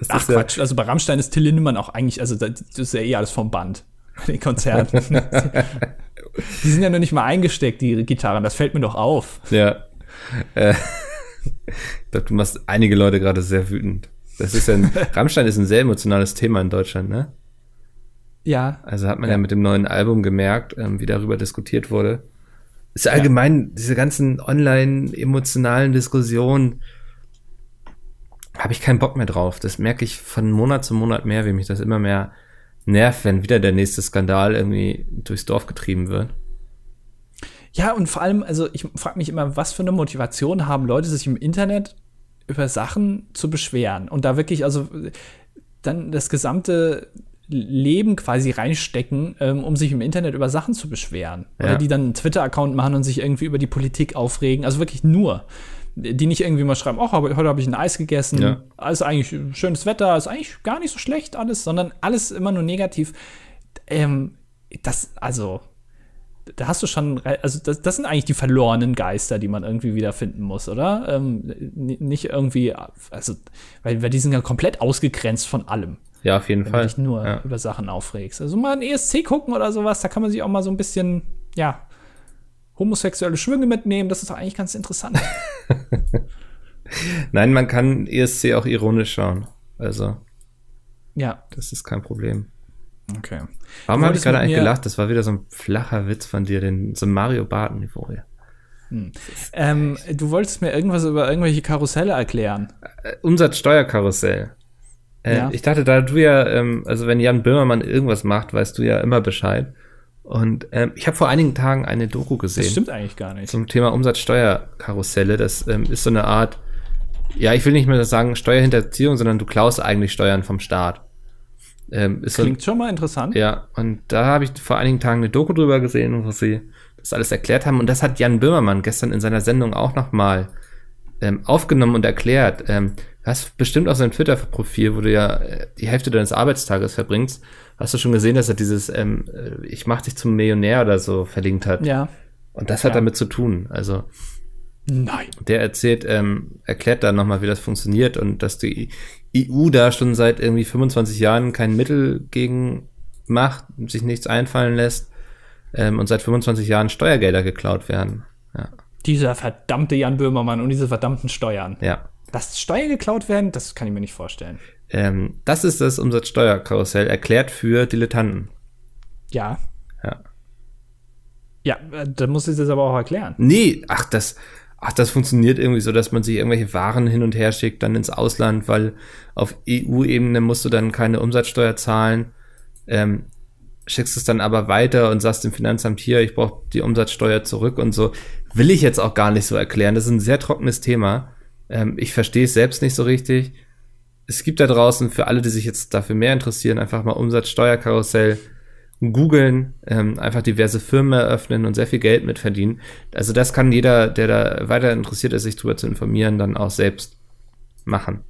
Das Ach Quatsch, ja also bei Rammstein ist Till Lindemann auch eigentlich, also das ist ja eh alles vom Band. (laughs) Die Konzerte. (laughs) die sind ja noch nicht mal eingesteckt, die Gitarren, das fällt mir doch auf. Ja. Äh. Ich glaube, du machst einige Leute gerade sehr wütend. Das ist ja ein, (laughs) Rammstein ist ein sehr emotionales Thema in Deutschland, ne? Ja. Also hat man ja, ja mit dem neuen Album gemerkt, ähm, wie darüber diskutiert wurde. Ist ja allgemein diese ganzen online emotionalen Diskussionen habe ich keinen Bock mehr drauf. Das merke ich von Monat zu Monat mehr, wie mich das immer mehr nervt, wenn wieder der nächste Skandal irgendwie durchs Dorf getrieben wird. Ja, und vor allem, also ich frage mich immer, was für eine Motivation haben Leute, sich im Internet über Sachen zu beschweren und da wirklich, also dann das gesamte Leben quasi reinstecken, ähm, um sich im Internet über Sachen zu beschweren. Ja. Oder die dann einen Twitter-Account machen und sich irgendwie über die Politik aufregen. Also wirklich nur. Die nicht irgendwie mal schreiben, oh, heute habe ich ein Eis gegessen, ja. alles eigentlich schönes Wetter, ist eigentlich gar nicht so schlecht alles, sondern alles immer nur negativ. Ähm, das, also, da hast du schon, also das, das, sind eigentlich die verlorenen Geister, die man irgendwie wiederfinden muss, oder? Ähm, nicht irgendwie, also, weil, weil die sind ja komplett ausgegrenzt von allem. Ja, auf jeden wenn Fall. Wenn du dich nur ja. über Sachen aufregst. Also mal ein ESC gucken oder sowas, da kann man sich auch mal so ein bisschen, ja, homosexuelle Schwünge mitnehmen. Das ist doch eigentlich ganz interessant. (laughs) Nein, man kann ESC auch ironisch schauen. Also. Ja. Das ist kein Problem. Okay. Warum habe ich gerade eigentlich gelacht? Das war wieder so ein flacher Witz von dir, den, so ein Mario Barth-Niveau. Ja. Ähm, du wolltest mir irgendwas über irgendwelche Karusselle erklären. Äh, Umsatzsteuerkarussell. Äh, Ja. Ich dachte, da du ja, ähm, also wenn Jan Böhmermann irgendwas macht, weißt du ja immer Bescheid. Und ähm, ich habe vor einigen Tagen eine Doku gesehen. Das stimmt eigentlich gar nicht. zum Thema Umsatzsteuerkarusselle. Das ähm, ist so eine Art, ja, ich will nicht mehr sagen Steuerhinterziehung, sondern du klaust eigentlich Steuern vom Staat. Ähm, ist so, Klingt schon mal interessant. ja, und da habe ich vor einigen Tagen eine Doku drüber gesehen, wo sie das alles erklärt haben. Und das hat Jan Böhmermann gestern in seiner Sendung auch nochmal ähm, aufgenommen und erklärt. Ähm, du hast bestimmt auf seinem Twitter-Profil, wo du ja äh, die Hälfte deines Arbeitstages verbringst, hast du schon gesehen, dass er dieses ähm, äh, Ich mach dich zum Millionär oder so verlinkt hat. Ja. Und das hat Ja. damit zu tun. Also Nein. der erzählt, ähm, erklärt da nochmal, wie das funktioniert und dass die EU da schon seit irgendwie 25 Jahren kein Mittel gegen macht, sich nichts einfallen lässt ähm, und seit 25 Jahren Steuergelder geklaut werden. Ja, Dieser verdammte Jan Böhmermann und diese verdammten Steuern. ja. Dass Steuern geklaut werden, das kann ich mir nicht vorstellen. Ähm, das ist das Umsatzsteuerkarussell, erklärt für Dilettanten. Ja. Ja. Ja, äh, da muss ich das aber auch erklären. Nee, ach, das, ach, das funktioniert irgendwie so, dass man sich irgendwelche Waren hin und her schickt, dann ins Ausland, weil auf EU-Ebene musst du dann keine Umsatzsteuer zahlen. Ähm, schickst es dann aber weiter und sagst dem Finanzamt hier, ich brauche die Umsatzsteuer zurück und so. Will ich jetzt auch gar nicht so erklären. Das ist ein sehr trockenes Thema. Ähm, ich verstehe es selbst nicht so richtig. Es gibt da draußen für alle, die sich jetzt dafür mehr interessieren, einfach mal Umsatzsteuerkarussell googeln, ähm, einfach diverse Firmen eröffnen und sehr viel Geld mitverdienen. Also das kann jeder, der da weiter interessiert ist, sich drüber zu informieren, dann auch selbst machen.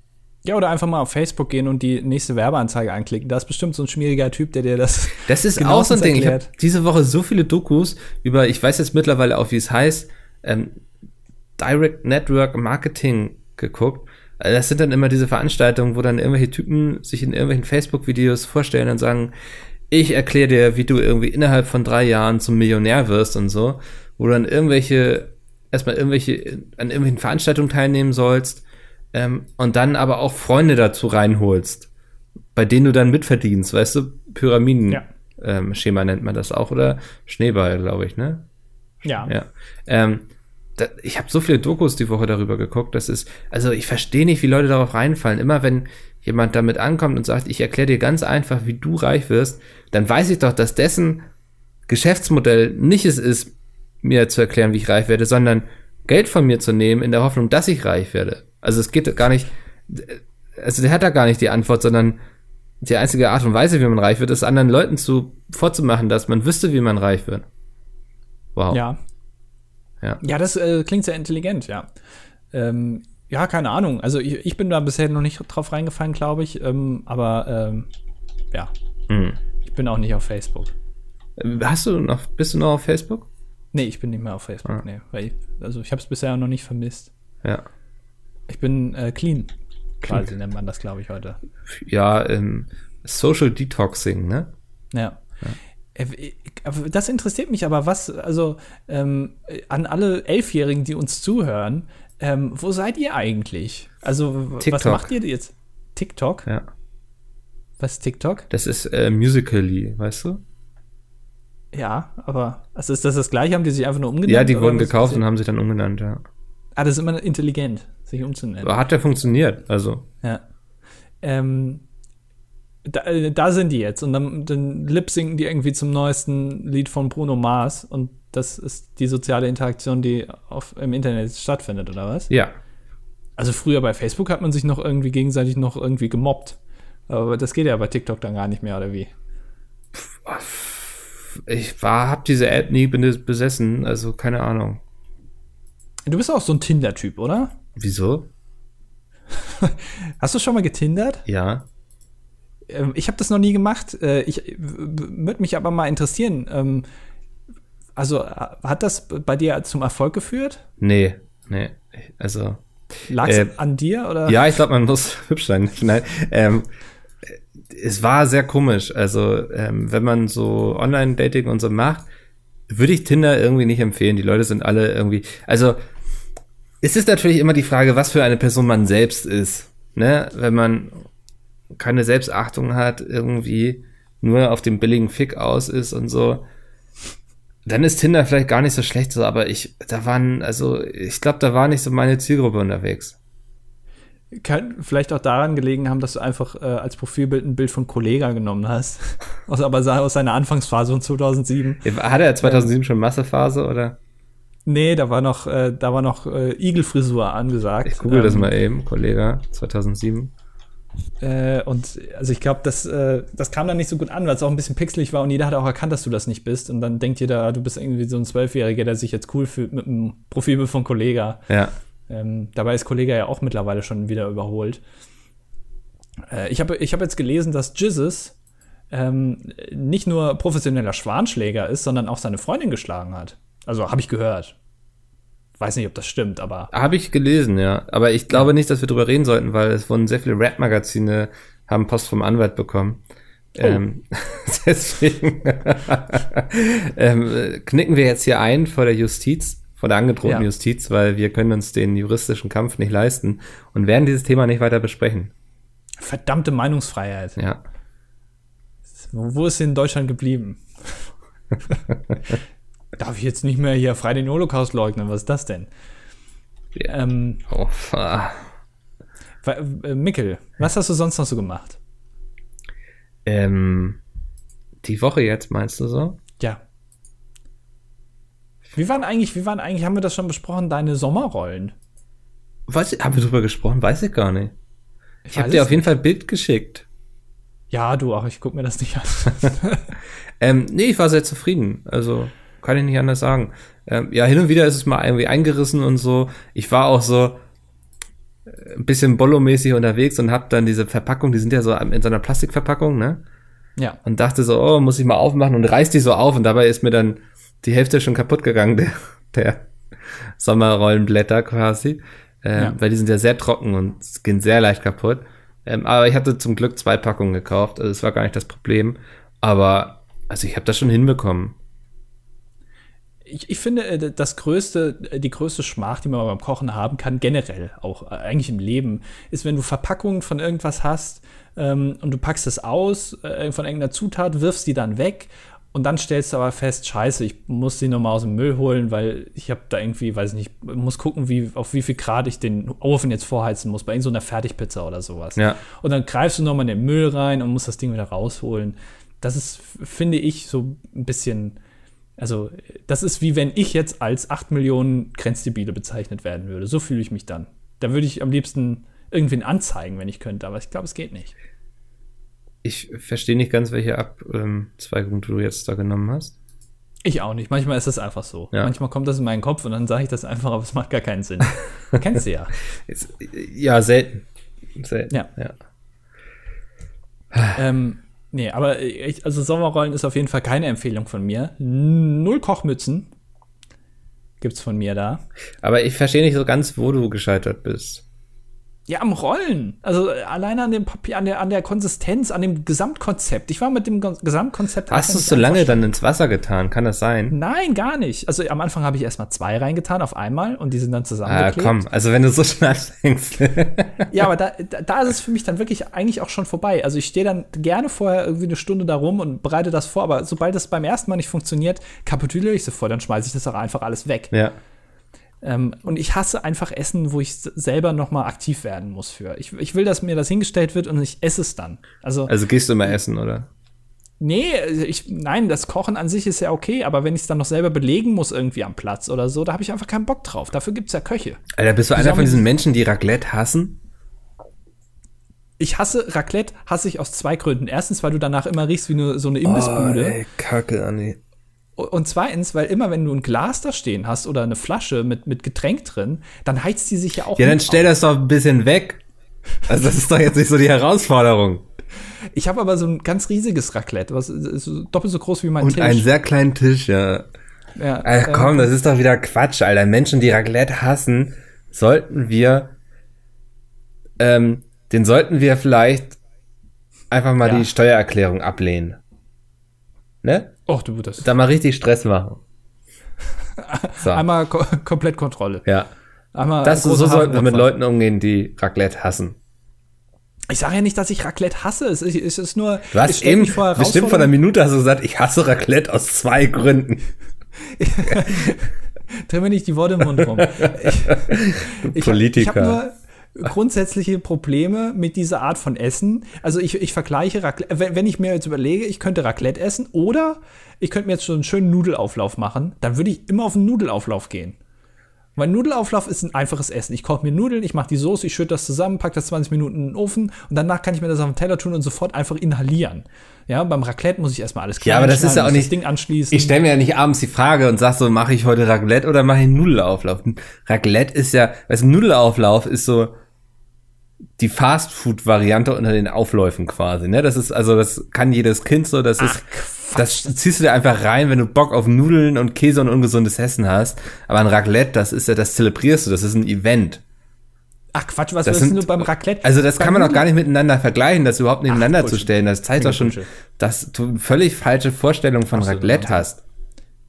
Ja, oder einfach mal auf Facebook gehen und die nächste Werbeanzeige anklicken. Da ist bestimmt so ein schmieriger Typ, der dir das. Das ist (laughs) auch so ein Ding. Ich habe erklärt. diese Woche so viele Dokus über, ich weiß jetzt mittlerweile auch, wie es heißt, ähm, Direct Network Marketing geguckt. Also Das sind dann immer diese Veranstaltungen, wo dann irgendwelche Typen sich in irgendwelchen Facebook-Videos vorstellen und sagen, ich erkläre dir, wie du irgendwie innerhalb von drei Jahren zum Millionär wirst und so, wo du dann irgendwelche, erstmal irgendwelche, an irgendwelchen Veranstaltungen teilnehmen sollst ähm, und dann aber auch Freunde dazu reinholst, bei denen du dann mitverdienst, weißt du, Pyramiden. Ja. Ähm, nennt man das auch oder Schneeball, glaube ich, ne? Ja. Ja. Ähm, da, ich habe so viele Dokus die Woche darüber geguckt, das ist, also ich verstehe nicht, wie Leute darauf reinfallen. Immer wenn jemand damit ankommt und sagt, ich erkläre dir ganz einfach, wie du reich wirst, dann weiß ich doch, dass dessen Geschäftsmodell nicht es ist, mir zu erklären, wie ich reich werde, sondern Geld von mir zu nehmen in der Hoffnung, dass ich reich werde. Also es geht gar nicht, also der hat da gar nicht die Antwort, sondern die einzige Art und Weise, wie man reich wird, ist anderen Leuten zu vorzumachen, dass man wüsste, wie man reich wird. Wow. Ja. Ja. Ja, das äh, klingt sehr intelligent, ja. Ähm, ja, keine Ahnung. Also ich, ich bin da bisher noch nicht drauf reingefallen, glaube ich. Ähm, aber ähm, ja, Mhm. ich bin auch nicht auf Facebook. Hast du noch, bist du noch auf Facebook? Nee, ich bin nicht mehr auf Facebook. Ah. Nee, weil ich, also ich habe es bisher noch nicht vermisst. Ja. Ich bin äh, clean. Quasi nennt man das, glaube ich, heute. Ja, ähm, Social Detoxing, ne? Ja. Äh, ich- aber Das interessiert mich aber, was, also ähm, an alle Elfjährigen, die uns zuhören, ähm, wo seid ihr eigentlich? Also, w- was TikTok. macht ihr jetzt? TikTok? Ja. Was ist TikTok? Das ist äh, Musically, weißt du? Ja, aber also ist das das gleiche? Haben die sich einfach nur umgenannt? Ja, die wurden gekauft und haben sich dann umgenannt, ja. Ah, das ist immer intelligent, sich umzunennen. Aber hat ja funktioniert, also. Ja. Ähm, da, äh, da sind die jetzt und dann, dann lip-sinken die irgendwie zum neuesten Lied von Bruno Mars und das ist die soziale Interaktion, die auf, im Internet stattfindet, oder was? Ja. Also früher bei Facebook hat man sich noch irgendwie gegenseitig noch irgendwie gemobbt. Aber das geht ja bei TikTok dann gar nicht mehr, oder wie? Ich war, hab diese App nie bes- besessen, also keine Ahnung. Du bist auch so ein Tinder-Typ, oder? Wieso? (laughs) Hast du schon mal getindert? Ja. Ähm, ich habe das noch nie gemacht. Äh, ich würde mich aber mal interessieren. Ähm, also äh, hat das bei dir zum Erfolg geführt? Nee, nee. Also. Lag es Äh, an dir oder? Ja, ich glaube, man muss (laughs) hübsch sein. Nein, ähm, es war sehr komisch. Also, ähm, wenn man so Online-Dating und so macht, würde ich Tinder irgendwie nicht empfehlen. Die Leute sind alle irgendwie. Also, es ist natürlich immer die Frage, was für eine Person man selbst ist. Ne? Wenn man keine Selbstachtung hat, irgendwie, nur auf dem billigen Fick aus ist und so, dann ist Tinder vielleicht gar nicht so schlecht, so, aber ich, da waren, also ich glaube, da war nicht so meine Zielgruppe unterwegs. Kann vielleicht auch daran gelegen haben, dass du einfach äh, als Profilbild ein Bild von Kollega genommen hast. (laughs) aus, aber aus seiner Anfangsphase von 2007. Hatte er 2007 schon Massephase oder? Nee, da war noch, äh, da war noch äh, Igelfrisur angesagt. Ich google ähm, das mal eben, Kollega 2007. Äh, und also ich glaube, das, äh, das kam dann nicht so gut an, weil es auch ein bisschen pixelig war und jeder hat auch erkannt, dass du das nicht bist. Und dann denkt jeder, du bist irgendwie so ein Zwölfjähriger, der sich jetzt cool fühlt mit einem Profilbild von Kollega. Ja. Ähm, dabei ist Kollega ja auch mittlerweile schon wieder überholt. Äh, ich habe ich hab jetzt gelesen, dass Jizzes ähm, nicht nur professioneller Schwanschläger ist, sondern auch seine Freundin geschlagen hat. Also habe ich gehört. Weiß nicht, ob das stimmt, aber. Habe ich gelesen, ja. Aber ich glaube ja. nicht, dass wir drüber reden sollten, weil es wurden sehr viele Rap-Magazine haben Post vom Anwalt bekommen. Oh. Ähm, (laughs) deswegen (laughs) ähm, knicken wir jetzt hier ein vor der Justiz vor der angedrohten ja. Justiz, weil wir können uns den juristischen Kampf nicht leisten und werden dieses Thema nicht weiter besprechen. Verdammte Meinungsfreiheit. Ja. Wo, wo ist sie in Deutschland geblieben? (laughs) Darf ich jetzt nicht mehr hier frei den Holocaust leugnen? Was ist das denn? Ja. Ähm, oh. Äh, Mickel, was hast du sonst noch so gemacht? Ähm, die Woche jetzt, meinst du so? Ja. Wie waren eigentlich, wie waren eigentlich, haben wir das schon besprochen, deine Sommerrollen? Ich, haben wir drüber gesprochen? Weiß ich gar nicht. Ich, ich habe dir auf jeden Fall ein Bild geschickt. Ja, du auch, ich guck mir das nicht an. (laughs) ähm, nee, ich war sehr zufrieden. Also, kann ich nicht anders sagen. Ähm, ja, hin und wieder ist es mal irgendwie eingerissen und so. Ich war auch so äh, ein bisschen Bollo-mäßig unterwegs und hab dann diese Verpackung, die sind ja so in so einer Plastikverpackung, ne? Ja. Und dachte so, oh, muss ich mal aufmachen und reiß die so auf und dabei ist mir dann die Hälfte schon kaputt gegangen, (laughs) der, der Sommerrollenblätter quasi. Ähm, ja. Weil die sind ja sehr trocken und gehen sehr leicht kaputt. Ähm, aber ich hatte zum Glück zwei Packungen gekauft, also es war gar nicht das Problem. Aber also ich habe das schon hinbekommen. Ich, ich, finde, äh, das größte, äh, die größte Schmach, die man beim Kochen haben kann, generell auch äh, eigentlich im Leben, ist, wenn du Verpackungen von irgendwas hast ähm, und du packst es aus äh, von irgendeiner Zutat, wirfst die dann weg und dann stellst du aber fest, scheiße, ich muss die nochmal aus dem Müll holen, weil ich habe da irgendwie, weiß nicht, muss gucken, wie, auf wie viel Grad ich den Ofen jetzt vorheizen muss, bei irgendeiner so Fertigpizza oder sowas. Ja. Und dann greifst du nochmal in den Müll rein und musst das Ding wieder rausholen. Das ist, finde ich, so ein bisschen, also das ist wie wenn ich jetzt als 8 Millionen Grenzdebile bezeichnet werden würde. So fühle ich mich dann. Da würde ich am liebsten irgendwen anzeigen, wenn ich könnte, aber ich glaube, es geht nicht ich verstehe nicht ganz, welche Abzweigung du jetzt da genommen hast. Ich auch nicht. Manchmal ist es einfach so. Ja. Manchmal kommt das in meinen Kopf und dann sage ich das einfach, aber es macht gar keinen Sinn. (laughs) Kennst du ja. ja, selten. Selten. Ja. ja. ähm, nee, aber ich, also Sommerrollen ist auf jeden Fall keine Empfehlung von mir. Null Kochmützen gibt's von mir da. Aber ich verstehe nicht so ganz, wo du gescheitert bist. Ja, am Rollen. Also äh, alleine an dem Papier, an der, an der Konsistenz, an dem Gesamtkonzept. Ich war mit dem Gesamtkonzept. Hast du es so lange dann ins Wasser getan? Kann das sein? Nein, gar nicht. Also am Anfang habe ich erstmal zwei reingetan auf einmal und die sind dann zusammengeklebt. Ah, komm, also wenn du so (laughs) schnell anfängst. ja, aber da, da ist es für mich dann wirklich eigentlich auch schon vorbei. Also ich stehe dann gerne vorher irgendwie eine Stunde da rum und bereite das vor, aber sobald es beim ersten Mal nicht funktioniert, kapituliere ich sofort, dann schmeiße ich das auch einfach alles weg. Ja. Ähm, und ich hasse einfach Essen, wo ich selber noch mal aktiv werden muss für. Ich, ich will, dass mir das hingestellt wird und ich esse es dann. Also, also gehst du immer essen, oder? Nee, ich, nein, das Kochen an sich ist ja okay, aber wenn ich es dann noch selber belegen muss irgendwie am Platz oder so, da habe ich einfach keinen Bock drauf. Dafür gibt es ja Köche. Alter, bist du einer von diesen Menschen, die Raclette hassen? Ich hasse Raclette, hasse ich aus zwei Gründen. Erstens, weil du danach immer riechst wie nur so eine Imbissbude. Oh, ey, Kacke, Anni. Und zweitens, weil immer, wenn du ein Glas da stehen hast oder eine Flasche mit, mit Getränk drin, dann heizt die sich ja auch. Ja, dann stell auf. das doch ein bisschen weg. Also, das ist doch jetzt nicht so die Herausforderung. Ich habe aber so ein ganz riesiges Raclette, was ist doppelt so groß wie mein Und Tisch. Und einen sehr kleinen Tisch, ja. Ja, Ach, komm, äh, das ist doch wieder Quatsch, Alter. Menschen, die Raclette hassen, sollten wir, ähm, den sollten wir vielleicht einfach mal ja. die Steuererklärung ablehnen. Ne? Och, du das. Da mal richtig Stress machen. (laughs) So. Einmal ko komplett Kontrolle. Ja. Einmal das, so sollten wir mit Leuten umgehen, die Raclette hassen. Ich sage ja nicht, dass ich Raclette hasse. Es ist, es ist nur. Du hast eben bestimmt vor einer Minute hast du gesagt, ich hasse Raclette aus zwei Gründen. (laughs) Dreh mir nicht die Worte im Mund rum. Ich, (laughs) Politiker. Ich, ich habe nur grundsätzliche Probleme mit dieser Art von Essen. Also ich, ich vergleiche Raclette, wenn, wenn ich mir jetzt überlege, ich könnte Raclette essen oder ich könnte mir jetzt schon einen schönen Nudelauflauf machen, dann würde ich immer auf einen Nudelauflauf gehen. Mein Nudelauflauf ist ein einfaches Essen. Ich koche mir Nudeln, ich mache die Soße, ich schütte das zusammen, packe das 20 Minuten in den Ofen und danach kann ich mir das auf den Teller tun und sofort einfach inhalieren. Ja, beim Raclette muss ich erstmal alles klar Ja, aber das ist ja auch nicht das Ding anschließen. Ich stelle mir ja nicht abends die Frage und sag so, mache ich heute Raclette oder mache ich einen Nudelauflauf? Raclette ist ja, weißt du, Nudelauflauf ist so die Fastfood-Variante unter den Aufläufen quasi, ne? Das ist also das kann jedes Kind so, das Ach, ist das ziehst du dir einfach rein, wenn du Bock auf Nudeln und Käse und ungesundes Essen hast. Aber ein Raclette, das ist ja, das zelebrierst du, das ist ein Event. Ach Quatsch, was willst du beim Raclette? Also das kann man auch gar nicht miteinander vergleichen, das überhaupt nebeneinander Ach, zu stellen. Das zeigt doch schon, dass du völlig falsche Vorstellungen von Absolut Raclette hast.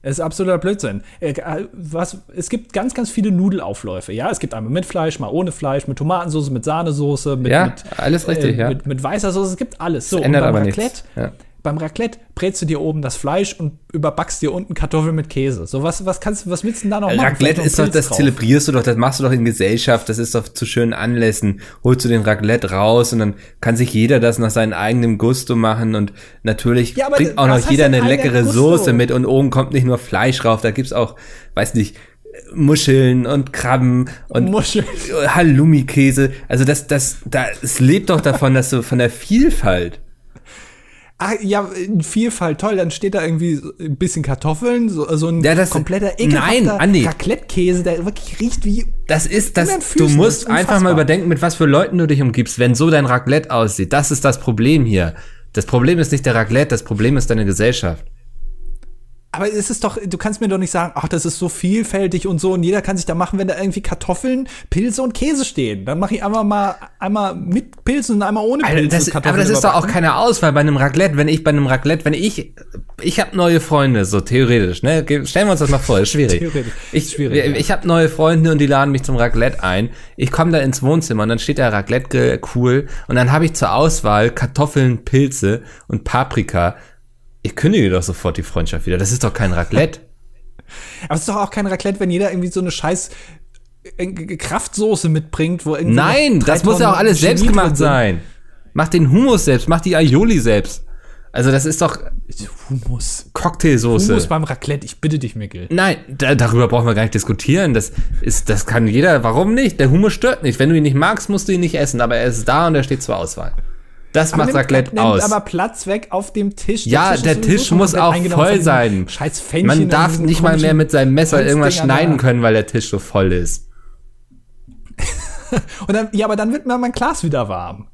Es ist absoluter Blödsinn. Äh, was, es gibt ganz, ganz viele Nudelaufläufe. Ja, es gibt einmal mit Fleisch, mal ohne Fleisch, mit Tomatensauce, mit Sahnesoße, mit, ja, mit, alles richtig, äh, ja. mit, mit weißer Soße. Es gibt alles. So, das ändert aber Raclette, nichts. Ja beim Raclette brätst du dir oben das Fleisch und überbackst dir unten Kartoffeln mit Käse. So was, was kannst was willst du denn da noch machen? Raclette ist doch, das drauf. zelebrierst du doch, das machst du doch in Gesellschaft, das ist doch zu schönen Anlässen. Holst du den Raclette raus und dann kann sich jeder das nach seinem eigenen Gusto machen und natürlich ja, bringt auch noch jeder eine leckere Gusto? Soße mit und oben kommt nicht nur Fleisch rauf, da gibt's auch, weiß nicht, Muscheln und Krabben und Muscheln. Halloumi-Käse. Also das, das, da, es lebt doch davon, dass du von der Vielfalt. Ah, ja, Vielfalt, toll. Dann steht da irgendwie ein bisschen Kartoffeln, so, so ein ja, das, kompletter nein, Andi. Raclette-Käse, der wirklich riecht wie. Das ist das. Du musst einfach mal überdenken, mit was für Leuten du dich umgibst, wenn so dein Raclette aussieht. Das ist das Problem hier. Das Problem ist nicht der Raclette, das Problem ist deine Gesellschaft. Aber es ist doch, du kannst mir doch nicht sagen, ach, das ist so vielfältig und so und jeder kann sich da machen, wenn da irgendwie Kartoffeln, Pilze und Käse stehen. Dann mache ich einfach mal einmal mit Pilzen und einmal ohne Pilze. Das, aber das ist doch auch keine Auswahl bei einem Raclette. Wenn ich bei einem Raclette, wenn ich, ich habe neue Freunde, so theoretisch, ne? Stellen wir uns das mal vor, ist schwierig. (laughs) theoretisch. Ich, schwierig, ja. ich habe neue Freunde und die laden mich zum Raclette ein. Ich komme da ins Wohnzimmer und dann steht der Raclette cool und dann habe ich zur Auswahl Kartoffeln, Pilze und Paprika ich kündige doch sofort die Freundschaft wieder. Das ist doch kein Raclette. (laughs) Aber es ist doch auch kein Raclette, wenn jeder irgendwie so eine scheiß äh, Kraftsoße mitbringt, wo irgendwie. Nein, das muss ja auch alles selbst gemacht sein. Mach den Hummus selbst, mach die Aioli selbst. Also das ist doch Hummus. Cocktailsoße. Hummus beim Raclette, ich bitte dich, Mikkel. Nein, da, darüber brauchen wir gar nicht diskutieren. Das ist, das kann jeder. Warum nicht? Der Hummus stört nicht. Wenn du ihn nicht magst, musst du ihn nicht essen. Aber er ist da und er steht zur Auswahl. Das aber macht Raclette aus. aber Platz weg auf dem Tisch. Der ja, Tisch der Tisch muss auch voll sein. Scheiß Fännchen Man darf nicht mal mehr mit seinem Messer irgendwas schneiden können, weil der Tisch so voll ist. (laughs) Und dann, ja, aber dann wird mir mein Glas wieder warm.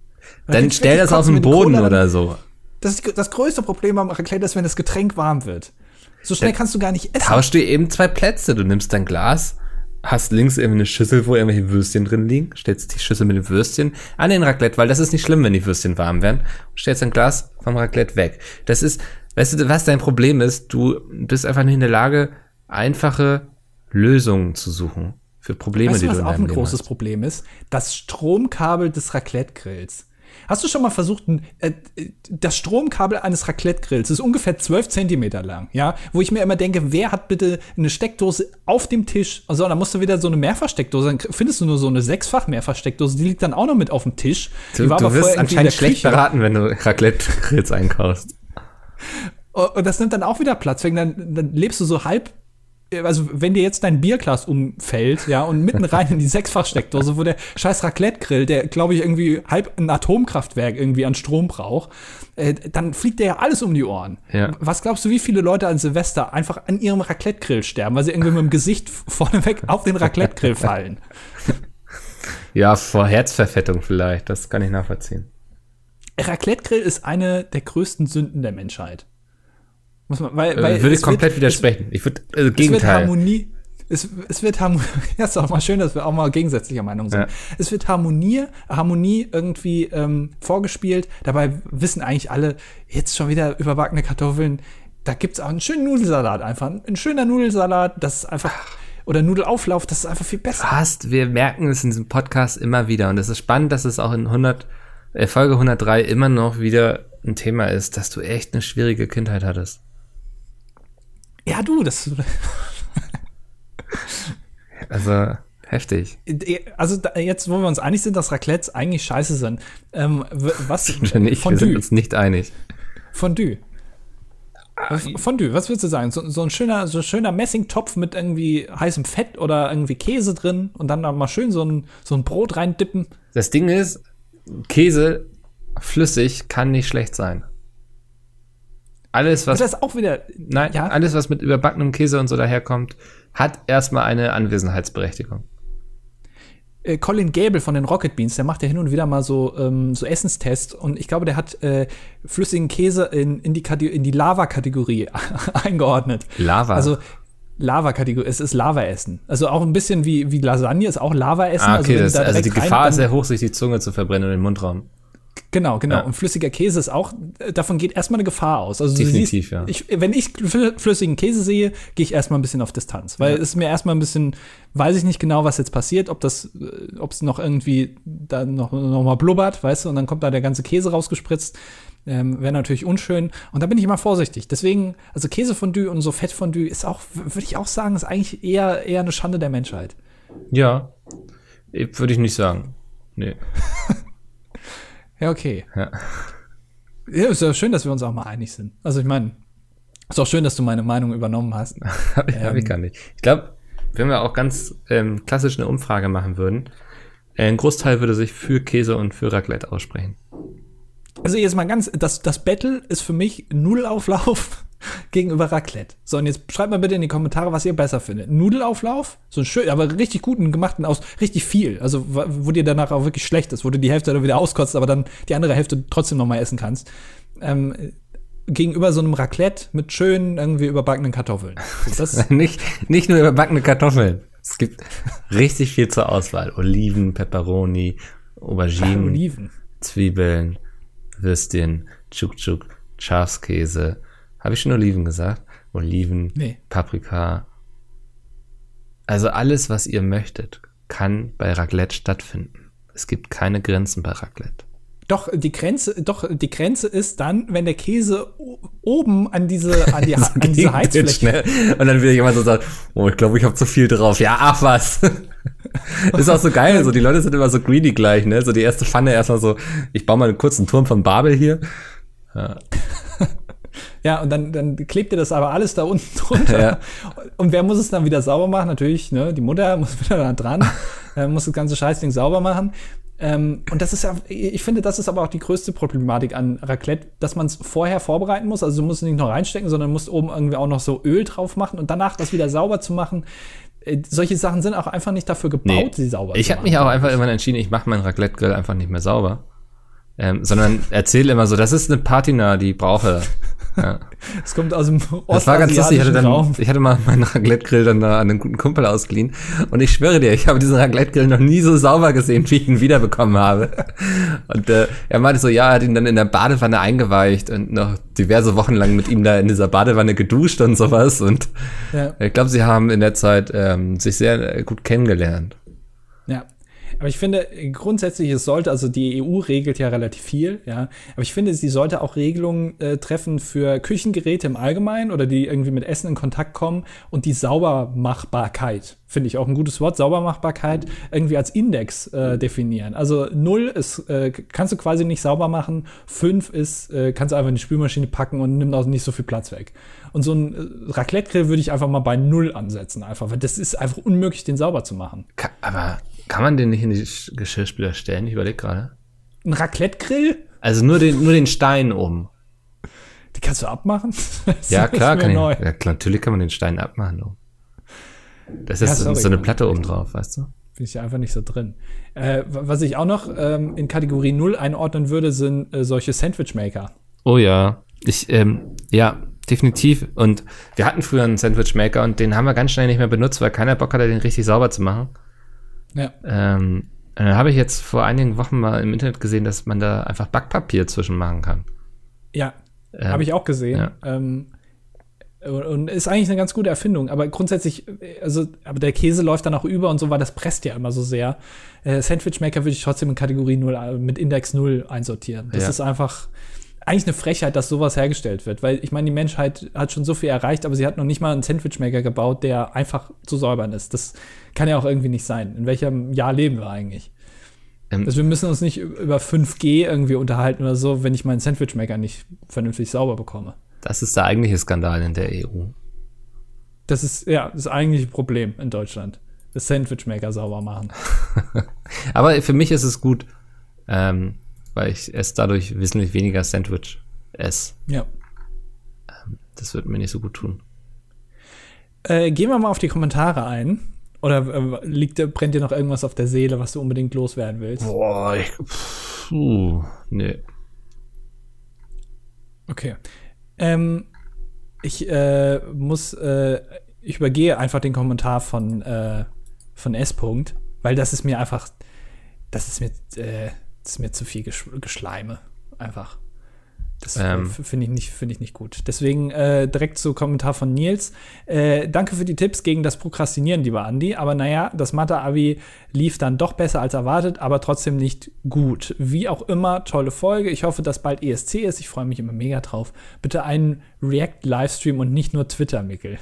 Dann, dann stell das auf den Boden Cola, oder so. Das, ist das größte Problem beim Raclette ist, wenn das Getränk warm wird. So schnell dann kannst du gar nicht essen. Tauschst du eben zwei Plätze. Du nimmst dein Glas hast links irgendwie eine Schüssel, wo irgendwelche Würstchen drin liegen, stellst die Schüssel mit den Würstchen an den Raclette, weil das ist nicht schlimm, wenn die Würstchen warm werden, und stellst ein Glas vom Raclette weg. Das ist, weißt du, was dein Problem ist? Du bist einfach nicht in der Lage, einfache Lösungen zu suchen für Probleme, weißt du, die du in deinem Was auch ein großes Problem ist? Das Stromkabel des Raclette-Grills. Hast du schon mal versucht, äh, das Stromkabel eines Raclette-Grills ist ungefähr 12 Zentimeter lang, ja? Wo ich mir immer denke, wer hat bitte eine Steckdose auf dem Tisch? Also, da musst du wieder so eine Mehrfachsteckdose, dann findest du nur so eine sechsfach Mehrfachsteckdose, die liegt dann auch noch mit auf dem Tisch. Du, du wirst anscheinend schlecht beraten, wenn du Raclette-Grills einkaufst. Und das nimmt dann auch wieder Platz, wegen dann, dann lebst du so halb also wenn dir jetzt dein Bierglas umfällt, ja, und mitten rein in die Sechsfachsteckdose, wo der scheiß Raclette-Grill, der, glaube ich, irgendwie halb ein Atomkraftwerk irgendwie an Strom braucht, äh, dann fliegt dir ja alles um die Ohren. Ja. Was glaubst du, wie viele Leute an Silvester einfach an ihrem Raclette-Grill sterben, weil sie irgendwie mit dem Gesicht vorneweg auf den Raclette-Grill fallen? Ja, vor Herzverfettung vielleicht, das kann ich nachvollziehen. Raclette-Grill ist eine der größten Sünden der Menschheit. Muss man, weil, äh, weil würde ich komplett wird, widersprechen. ich würde, also Gegenteil. Es wird Harmonie, es, es wird Harmonie, (laughs) ja, ist auch mal schön, dass wir auch mal gegensätzlicher Meinung sind. Ja. Es wird Harmonie, Harmonie irgendwie ähm, vorgespielt. Dabei wissen eigentlich alle, jetzt schon wieder überbackene Kartoffeln. Da gibt's auch einen schönen Nudelsalat einfach. Ein schöner Nudelsalat, das ist einfach, oder Nudelauflauf, das ist einfach viel besser. Fast, wir merken es in diesem Podcast immer wieder. Und es ist spannend, dass es auch in 100 äh, Folge 103 immer noch wieder ein Thema ist, dass du echt eine schwierige Kindheit hattest. Ja, du, das. (laughs) Also, heftig. Also, da, jetzt, wo wir uns einig sind, dass Raclettes eigentlich scheiße sind. Ähm, was? (laughs) nicht, wir sind Fondue. uns nicht einig. Fondue. Was- Fondue, was würdest du sagen? So, so ein schöner, so ein schöner Messingtopf mit irgendwie heißem Fett oder irgendwie Käse drin und dann da mal schön so ein, so ein Brot reindippen. Das Ding ist, Käse flüssig kann nicht schlecht sein. Alles, was Das ist auch wieder. Nein, Ja. alles, was mit überbackenem Käse und so daherkommt, hat erstmal eine Anwesenheitsberechtigung. äh, Colin Gable von den Rocket Beans, der macht ja hin und wieder mal so, ähm, so Essenstests und ich glaube, der hat äh, flüssigen Käse in, in die, Kate- in die Lava-Kategorie (laughs) eingeordnet. Lava. Also Lava-Kategorie, es ist Lava-Essen. Also auch ein bisschen wie, wie Lasagne ist auch Lava-Essen. ah, okay, wenn das, also die Gefahr ist sehr hoch, sich die Zunge zu verbrennen und den Mundraum. Genau, genau. Ja. Und flüssiger Käse ist auch, äh, davon geht erstmal eine Gefahr aus. Also Definitiv, du ja. siehst, ich, wenn ich flü- flüssigen Käse sehe, gehe ich erstmal ein bisschen auf Distanz. Weil es ist mir erstmal ein bisschen, weiß ich nicht genau, was jetzt passiert, ob das, äh, ob es noch irgendwie da noch, noch mal blubbert, weißt du, und dann kommt da der ganze Käse rausgespritzt. Ähm, Wäre natürlich unschön. Und da bin ich immer vorsichtig. Deswegen, also Käsefondue und so Fettfondue ist auch, würde ich auch sagen, ist eigentlich eher, eher eine Schande der Menschheit. Ja, eh, würde ich nicht sagen. Nee. (laughs) Ja, okay. Ja. Ja, ist ja schön, dass wir uns auch mal einig sind. Also ich meine, ist auch schön, dass du meine Meinung übernommen hast. (laughs) Hab ich, hab ich gar nicht. Ich glaube, wenn wir auch ganz ähm, klassisch eine Umfrage machen würden, äh, ein Großteil würde sich für Käse und für Raclette aussprechen. Also jetzt mal ganz, das, das Battle ist für mich Nudelauflauf (laughs) gegenüber Raclette. So, und jetzt schreibt mal bitte in die Kommentare, was ihr besser findet. Nudelauflauf, so ein schön, aber richtig guten gemachten aus, richtig viel. Also, wo dir danach auch wirklich schlecht ist, wo du die Hälfte dann wieder auskotzt, aber dann die andere Hälfte trotzdem noch mal essen kannst. Ähm, gegenüber so einem Raclette mit schönen, irgendwie überbackenen Kartoffeln. (laughs) Das, nicht, nicht nur überbackene Kartoffeln. Es gibt richtig viel zur Auswahl. Oliven, Peperoni, Auberginen, Oliven. Zwiebeln, Würstchen, Tschuk-Tschuk, Schafskäse. Habe ich schon Oliven gesagt? Oliven, Nee. Paprika. Also alles, was ihr möchtet, kann bei Raclette stattfinden. Es gibt keine Grenzen bei Raclette. Doch, die Grenze, doch, die Grenze ist dann, wenn der Käse oben an diese, an die, (laughs) an diese Heizfläche. schnell. Und dann wieder jemand so sagt, oh, ich glaube, ich habe zu viel drauf. Ja, ach was. (laughs) ist auch so geil, so die Leute sind immer so greedy gleich, ne? So die erste Pfanne erstmal so, ich baue mal einen kurzen Turm von Babel hier. Ja, und dann, dann klebt ihr das aber alles da unten (laughs) drunter. Ja. Und wer muss es dann wieder sauber machen? Natürlich, ne, die Mutter (laughs) muss wieder da dran, äh, muss das ganze Scheißding sauber machen. Ähm, und das ist ja, ich finde, das ist aber auch die größte Problematik an Raclette, dass man es vorher vorbereiten muss. Also du musst es nicht noch reinstecken, sondern musst oben irgendwie auch noch so Öl drauf machen und danach das wieder sauber zu machen. Äh, solche Sachen sind auch einfach nicht dafür gebaut, sie sauber ich zu habe machen. mich auch einfach irgendwann entschieden, ich mache meinen Raclette-Grill einfach nicht mehr sauber. Ähm, sondern erzähle immer so, das ist eine Patina, die brauche. Ja. (laughs) Es kommt aus dem Das war ganz lustig. Ich hatte, dann, Raum. ich hatte mal meinen Raclette-Grill dann da an einen guten Kumpel ausgeliehen. Und ich schwöre dir, ich habe diesen Raclette-Grill noch nie so sauber gesehen, wie ich ihn wiederbekommen habe. Und äh, er meinte so, ja, er hat ihn dann in der Badewanne eingeweicht und noch diverse Wochen lang mit ihm da in dieser Badewanne geduscht und sowas. Und Ja. ich glaube, sie haben in der Zeit ähm, sich sehr äh, gut kennengelernt. Ja. Aber ich finde, grundsätzlich, es sollte, also die EU regelt ja relativ viel, ja. Aber ich finde, sie sollte auch Regelungen äh, treffen für Küchengeräte im Allgemeinen oder die irgendwie mit Essen in Kontakt kommen und die Saubermachbarkeit, finde ich auch ein gutes Wort, Saubermachbarkeit, irgendwie als Index äh, definieren. Also null ist, äh, kannst du quasi nicht sauber machen, fünf ist, äh, kannst du einfach in die Spülmaschine packen und nimmt auch nicht so viel Platz weg. Und so ein äh, Raclette-Grill würde ich einfach mal bei null ansetzen, einfach, weil das ist einfach unmöglich, den sauber zu machen. Aber kann man den nicht in die Sch- Geschirrspüler stellen? Ich überlege gerade. Ein Raclette-Grill? Also nur den, nur den Stein oben. Die kannst du abmachen? (laughs) Ja, klar, kann ich, ja, klar, natürlich kann man den Stein abmachen. Du. Das Ja, ist so- sorry. so eine Platte oben drauf, weißt du? Bin ich einfach nicht so drin. Äh, was ich auch noch ähm, in Kategorie 0 einordnen würde, sind äh, solche Sandwich-Maker. Oh ja. Ich, ähm, ja, definitiv. Und wir hatten früher einen Sandwich-Maker und den haben wir ganz schnell nicht mehr benutzt, weil keiner Bock hatte, den richtig sauber zu machen. Ja. Ähm, dann habe ich jetzt vor einigen Wochen mal im Internet gesehen, dass man da einfach Backpapier zwischen machen kann. Ja, Ähm, habe ich auch gesehen. ja. Ähm, Und ist eigentlich eine ganz gute Erfindung, aber grundsätzlich, also, aber der Käse läuft dann auch über und so, weil das presst ja immer so sehr. Äh, Sandwich Maker würde ich trotzdem in Kategorie 0 äh, mit Index 0 einsortieren. Das Ja. ist einfach eigentlich eine Frechheit, dass sowas hergestellt wird, weil ich meine, die Menschheit hat schon so viel erreicht, aber sie hat noch nicht mal einen Sandwich Maker gebaut, der einfach zu säubern ist. Das kann ja auch irgendwie nicht sein. In welchem Jahr leben wir eigentlich? Ähm, Also wir müssen uns nicht über 5G irgendwie unterhalten oder so, wenn ich meinen Sandwich Maker nicht vernünftig sauber bekomme. Das ist der eigentliche Skandal in der EU. Das ist ja das eigentliche Problem in Deutschland. Das Sandwich Maker sauber machen. (laughs) Aber für mich ist es gut, ähm, weil ich es dadurch wesentlich weniger Sandwich esse. Ja. Das wird mir nicht so gut tun. Äh, gehen wir mal auf die Kommentare ein. Oder äh, liegt, brennt dir noch irgendwas auf der Seele, was du unbedingt loswerden willst? Boah, ich, puh, nee. Okay. Ähm, ich äh, muss, äh, ich übergehe einfach den Kommentar von, äh, von S. -Punkt, weil das ist mir einfach, das ist mir, äh, ist mir zu viel Gesch Geschleime. Einfach. Das äh, Ähm. finde ich, nicht- finde ich nicht gut. Deswegen äh, direkt zu Kommentar von Nils. Äh, danke für die Tipps gegen das Prokrastinieren, lieber Andi. Aber naja, das Mathe-Abi lief dann doch besser als erwartet, aber trotzdem nicht gut. Wie auch immer, tolle Folge. Ich hoffe, dass bald ESC ist. Ich freue mich immer mega drauf. Bitte einen React-Livestream und nicht nur Twitter, Mickel.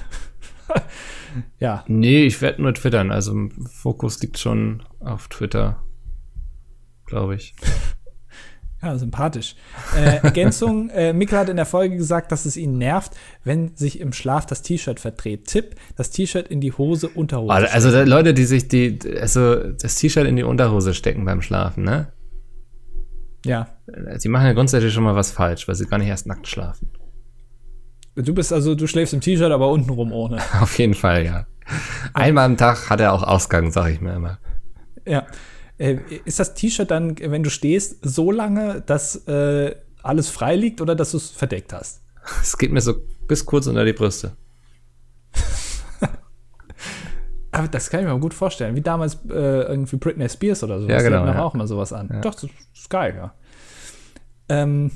(laughs) ja, Nee, ich werde nur twittern. Also Fokus liegt schon auf Twitter, glaube ich. (laughs) Ja, sympathisch. Äh, Ergänzung, (laughs) äh, Mikkel hat in der Folge gesagt, dass es ihn nervt, wenn sich im Schlaf das T-Shirt verdreht. Tipp, das T-Shirt in die Hose, Unterhose. Also, also da, Leute, die sich die, also das T-Shirt in die Unterhose stecken beim Schlafen, ne? ja. Sie machen ja grundsätzlich schon mal was falsch, weil sie gar nicht erst nackt schlafen. Du bist also, du schläfst im T-Shirt, aber untenrum ohne. (laughs) Auf jeden Fall, ja. Einmal am Tag hat er auch Ausgang, sag ich mir immer. Ja. Äh, ist das T-Shirt dann, wenn du stehst, so lange, dass äh, alles frei liegt oder dass du es verdeckt hast? (laughs) Es geht mir so bis kurz unter die Brüste. (laughs) Aber das kann ich mir mal gut vorstellen. Wie damals äh, irgendwie Britney Spears oder so. Ja, Die genau, doch ja. auch mal sowas an. Doch, das ist geil, ja. Ähm,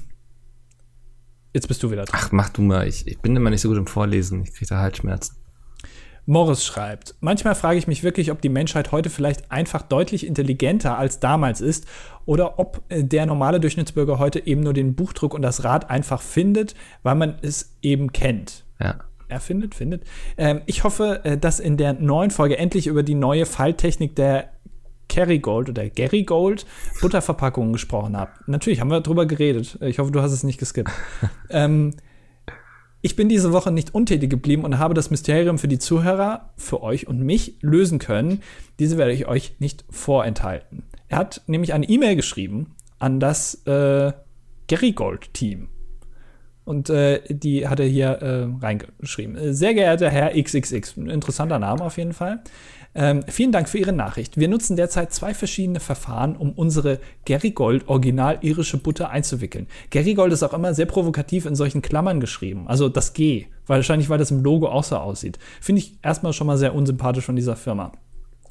jetzt bist du wieder dran. Ach, mach du mal. Ich, ich bin immer nicht so gut im Vorlesen. Ich kriege da Halsschmerzen. Morris schreibt, manchmal frage ich mich wirklich, ob die Menschheit heute vielleicht einfach deutlich intelligenter als damals ist oder ob äh, der normale Durchschnittsbürger heute eben nur den Buchdruck und das Rad einfach findet, weil man es eben kennt. Ja. Er findet, findet. Ähm, ich hoffe, äh, dass in der neuen Folge endlich über die neue Falttechnik der Kerrygold oder Gerrygold Butterverpackungen gesprochen habt. Natürlich haben wir drüber geredet. Ich hoffe, du hast es nicht geskippt. (laughs) ähm, ich bin diese Woche nicht untätig geblieben und habe das Mysterium für die Zuhörer, für euch und mich lösen können. Diese werde ich euch nicht vorenthalten. Er hat nämlich eine E-Mail geschrieben an das äh, Gerrygold-Team. Und äh, die hat er hier äh, reingeschrieben. Äh, Sehr geehrter Herr XXX, ein interessanter Name auf jeden Fall. Ähm, vielen Dank für Ihre Nachricht. Wir nutzen derzeit zwei verschiedene Verfahren, um unsere Gerrygold original irische Butter einzuwickeln. Gerrygold ist auch immer sehr provokativ in solchen Klammern geschrieben. Also das G. Wahrscheinlich, weil das im Logo auch so aussieht. Finde ich erstmal schon mal sehr unsympathisch von dieser Firma.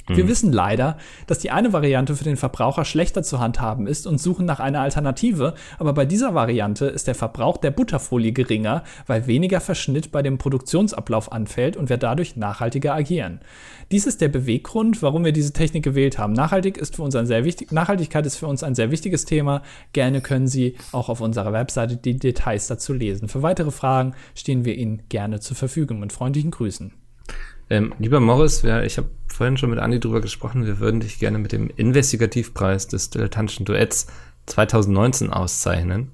Wir wissen leider, dass die eine Variante für den Verbraucher schlechter zu handhaben ist und suchen nach einer Alternative, aber bei dieser Variante ist der Verbrauch der Butterfolie geringer, weil weniger Verschnitt bei dem Produktionsablauf anfällt und wir dadurch nachhaltiger agieren. Dies ist der Beweggrund, warum wir diese Technik gewählt haben. Nachhaltig ist für uns ein sehr wichtig, Nachhaltigkeit ist für uns ein sehr wichtiges Thema. Gerne können Sie auch auf unserer Webseite die Details dazu lesen. Für weitere Fragen stehen wir Ihnen gerne zur Verfügung. Mit freundlichen Grüßen. Ähm, lieber Morris, wir, ich habe vorhin schon mit Andi drüber gesprochen, wir würden dich gerne mit dem Investigativpreis des dilettantischen Duetts 2019 auszeichnen.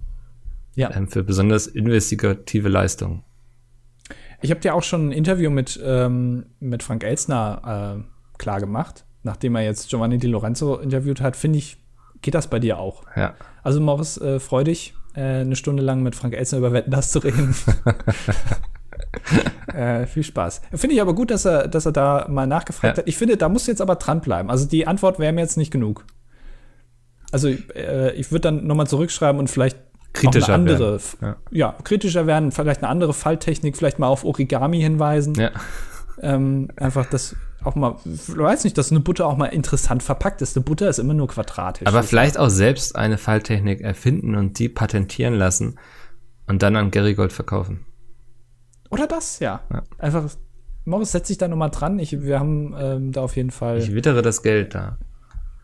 Ja. Ähm, für besonders investigative Leistungen. Ich habe dir auch schon ein Interview mit, ähm, mit Frank Elsner äh, klar gemacht, nachdem er jetzt Giovanni Di Lorenzo interviewt hat. Finde ich, geht das bei dir auch. Ja. Also, Morris, äh, freu dich, äh, eine Stunde lang mit Frank Elsner über Wetten das zu reden. (laughs) (laughs) äh, viel Spaß. Finde ich aber gut, dass er, dass er da mal nachgefragt Ja. hat. Ich finde, da musst du jetzt aber dranbleiben. Also, die Antwort wäre mir jetzt nicht genug. Also, äh, ich würde dann nochmal zurückschreiben und vielleicht Kritischer andere, werden. Ja. ja, kritischer werden, vielleicht eine andere Falltechnik, vielleicht mal auf Origami hinweisen. Ja. Ähm, einfach das auch mal, ich weiß nicht, dass eine Butter auch mal interessant verpackt ist. Eine Butter ist immer nur quadratisch. Aber vielleicht auch selbst eine Falltechnik erfinden und die patentieren lassen und dann an Gerrygold verkaufen. Oder das, ja. Ja. Einfach, Morris, setz dich da nochmal dran. Ich, wir haben ähm, da auf jeden Fall. Ich wittere das Geld da.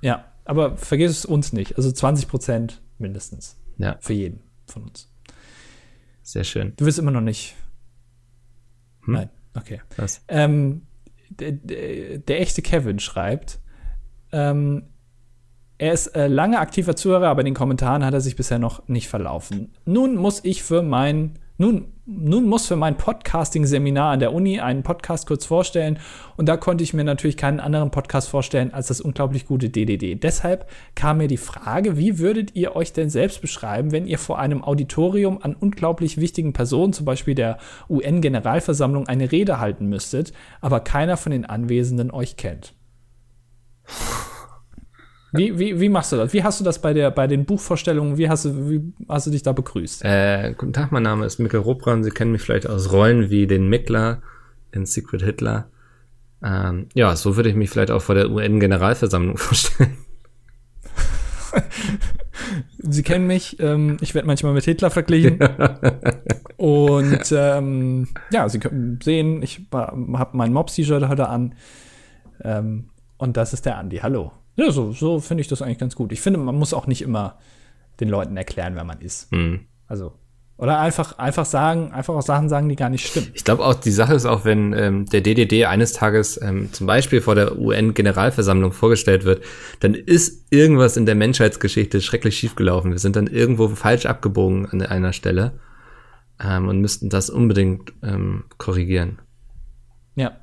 ja, aber vergiss es uns nicht. Also 20 Prozent mindestens. Ja, Für jeden von uns. sehr schön. Du wirst immer noch nicht. Hm? Nein, okay. Was? Ähm, der, der, der echte Kevin schreibt, ähm, er ist äh, lange aktiver Zuhörer, aber in den Kommentaren hat er sich bisher noch nicht verlaufen. Nun muss ich für mein, nun, nun muss für mein Podcasting-Seminar an der Uni einen Podcast kurz vorstellen und da konnte ich mir natürlich keinen anderen Podcast vorstellen als das unglaublich gute DDD. Deshalb kam mir die Frage, wie würdet ihr euch denn selbst beschreiben, wenn ihr vor einem Auditorium an unglaublich wichtigen Personen, zum Beispiel der UN-Generalversammlung, eine Rede halten müsstet, aber keiner von den Anwesenden euch kennt? Wie, wie, wie machst du das? Wie hast du das bei, der, bei den Buchvorstellungen, wie hast du, wie hast du dich da begrüßt? Äh, guten Tag, mein Name ist Mikkel Ruppran. Sie kennen mich vielleicht aus Rollen wie den Mickler in Secret Hitler. Ähm, ja, so würde ich mich vielleicht auch vor der UN-Generalversammlung (laughs) vorstellen. (laughs) Sie kennen mich, ähm, ich werde manchmal mit Hitler verglichen. (laughs) Und ähm, ja, Sie können sehen, ich habe mein Mobs-T-Shirt heute an. Ähm, und das ist der Andi. Hallo. Ja, so, so finde ich das eigentlich ganz gut. Ich finde, man muss auch nicht immer den Leuten erklären, wer man ist. Hm. Also, oder einfach, einfach sagen, einfach auch Sachen sagen, die gar nicht stimmen. Ich glaube auch, die Sache ist auch, wenn ähm, der DDD eines Tages ähm, zum Beispiel vor der UN-Generalversammlung vorgestellt wird, dann ist irgendwas in der Menschheitsgeschichte schrecklich schiefgelaufen. Wir sind dann irgendwo falsch abgebogen an einer Stelle ähm, und müssten das unbedingt ähm, korrigieren. Ja.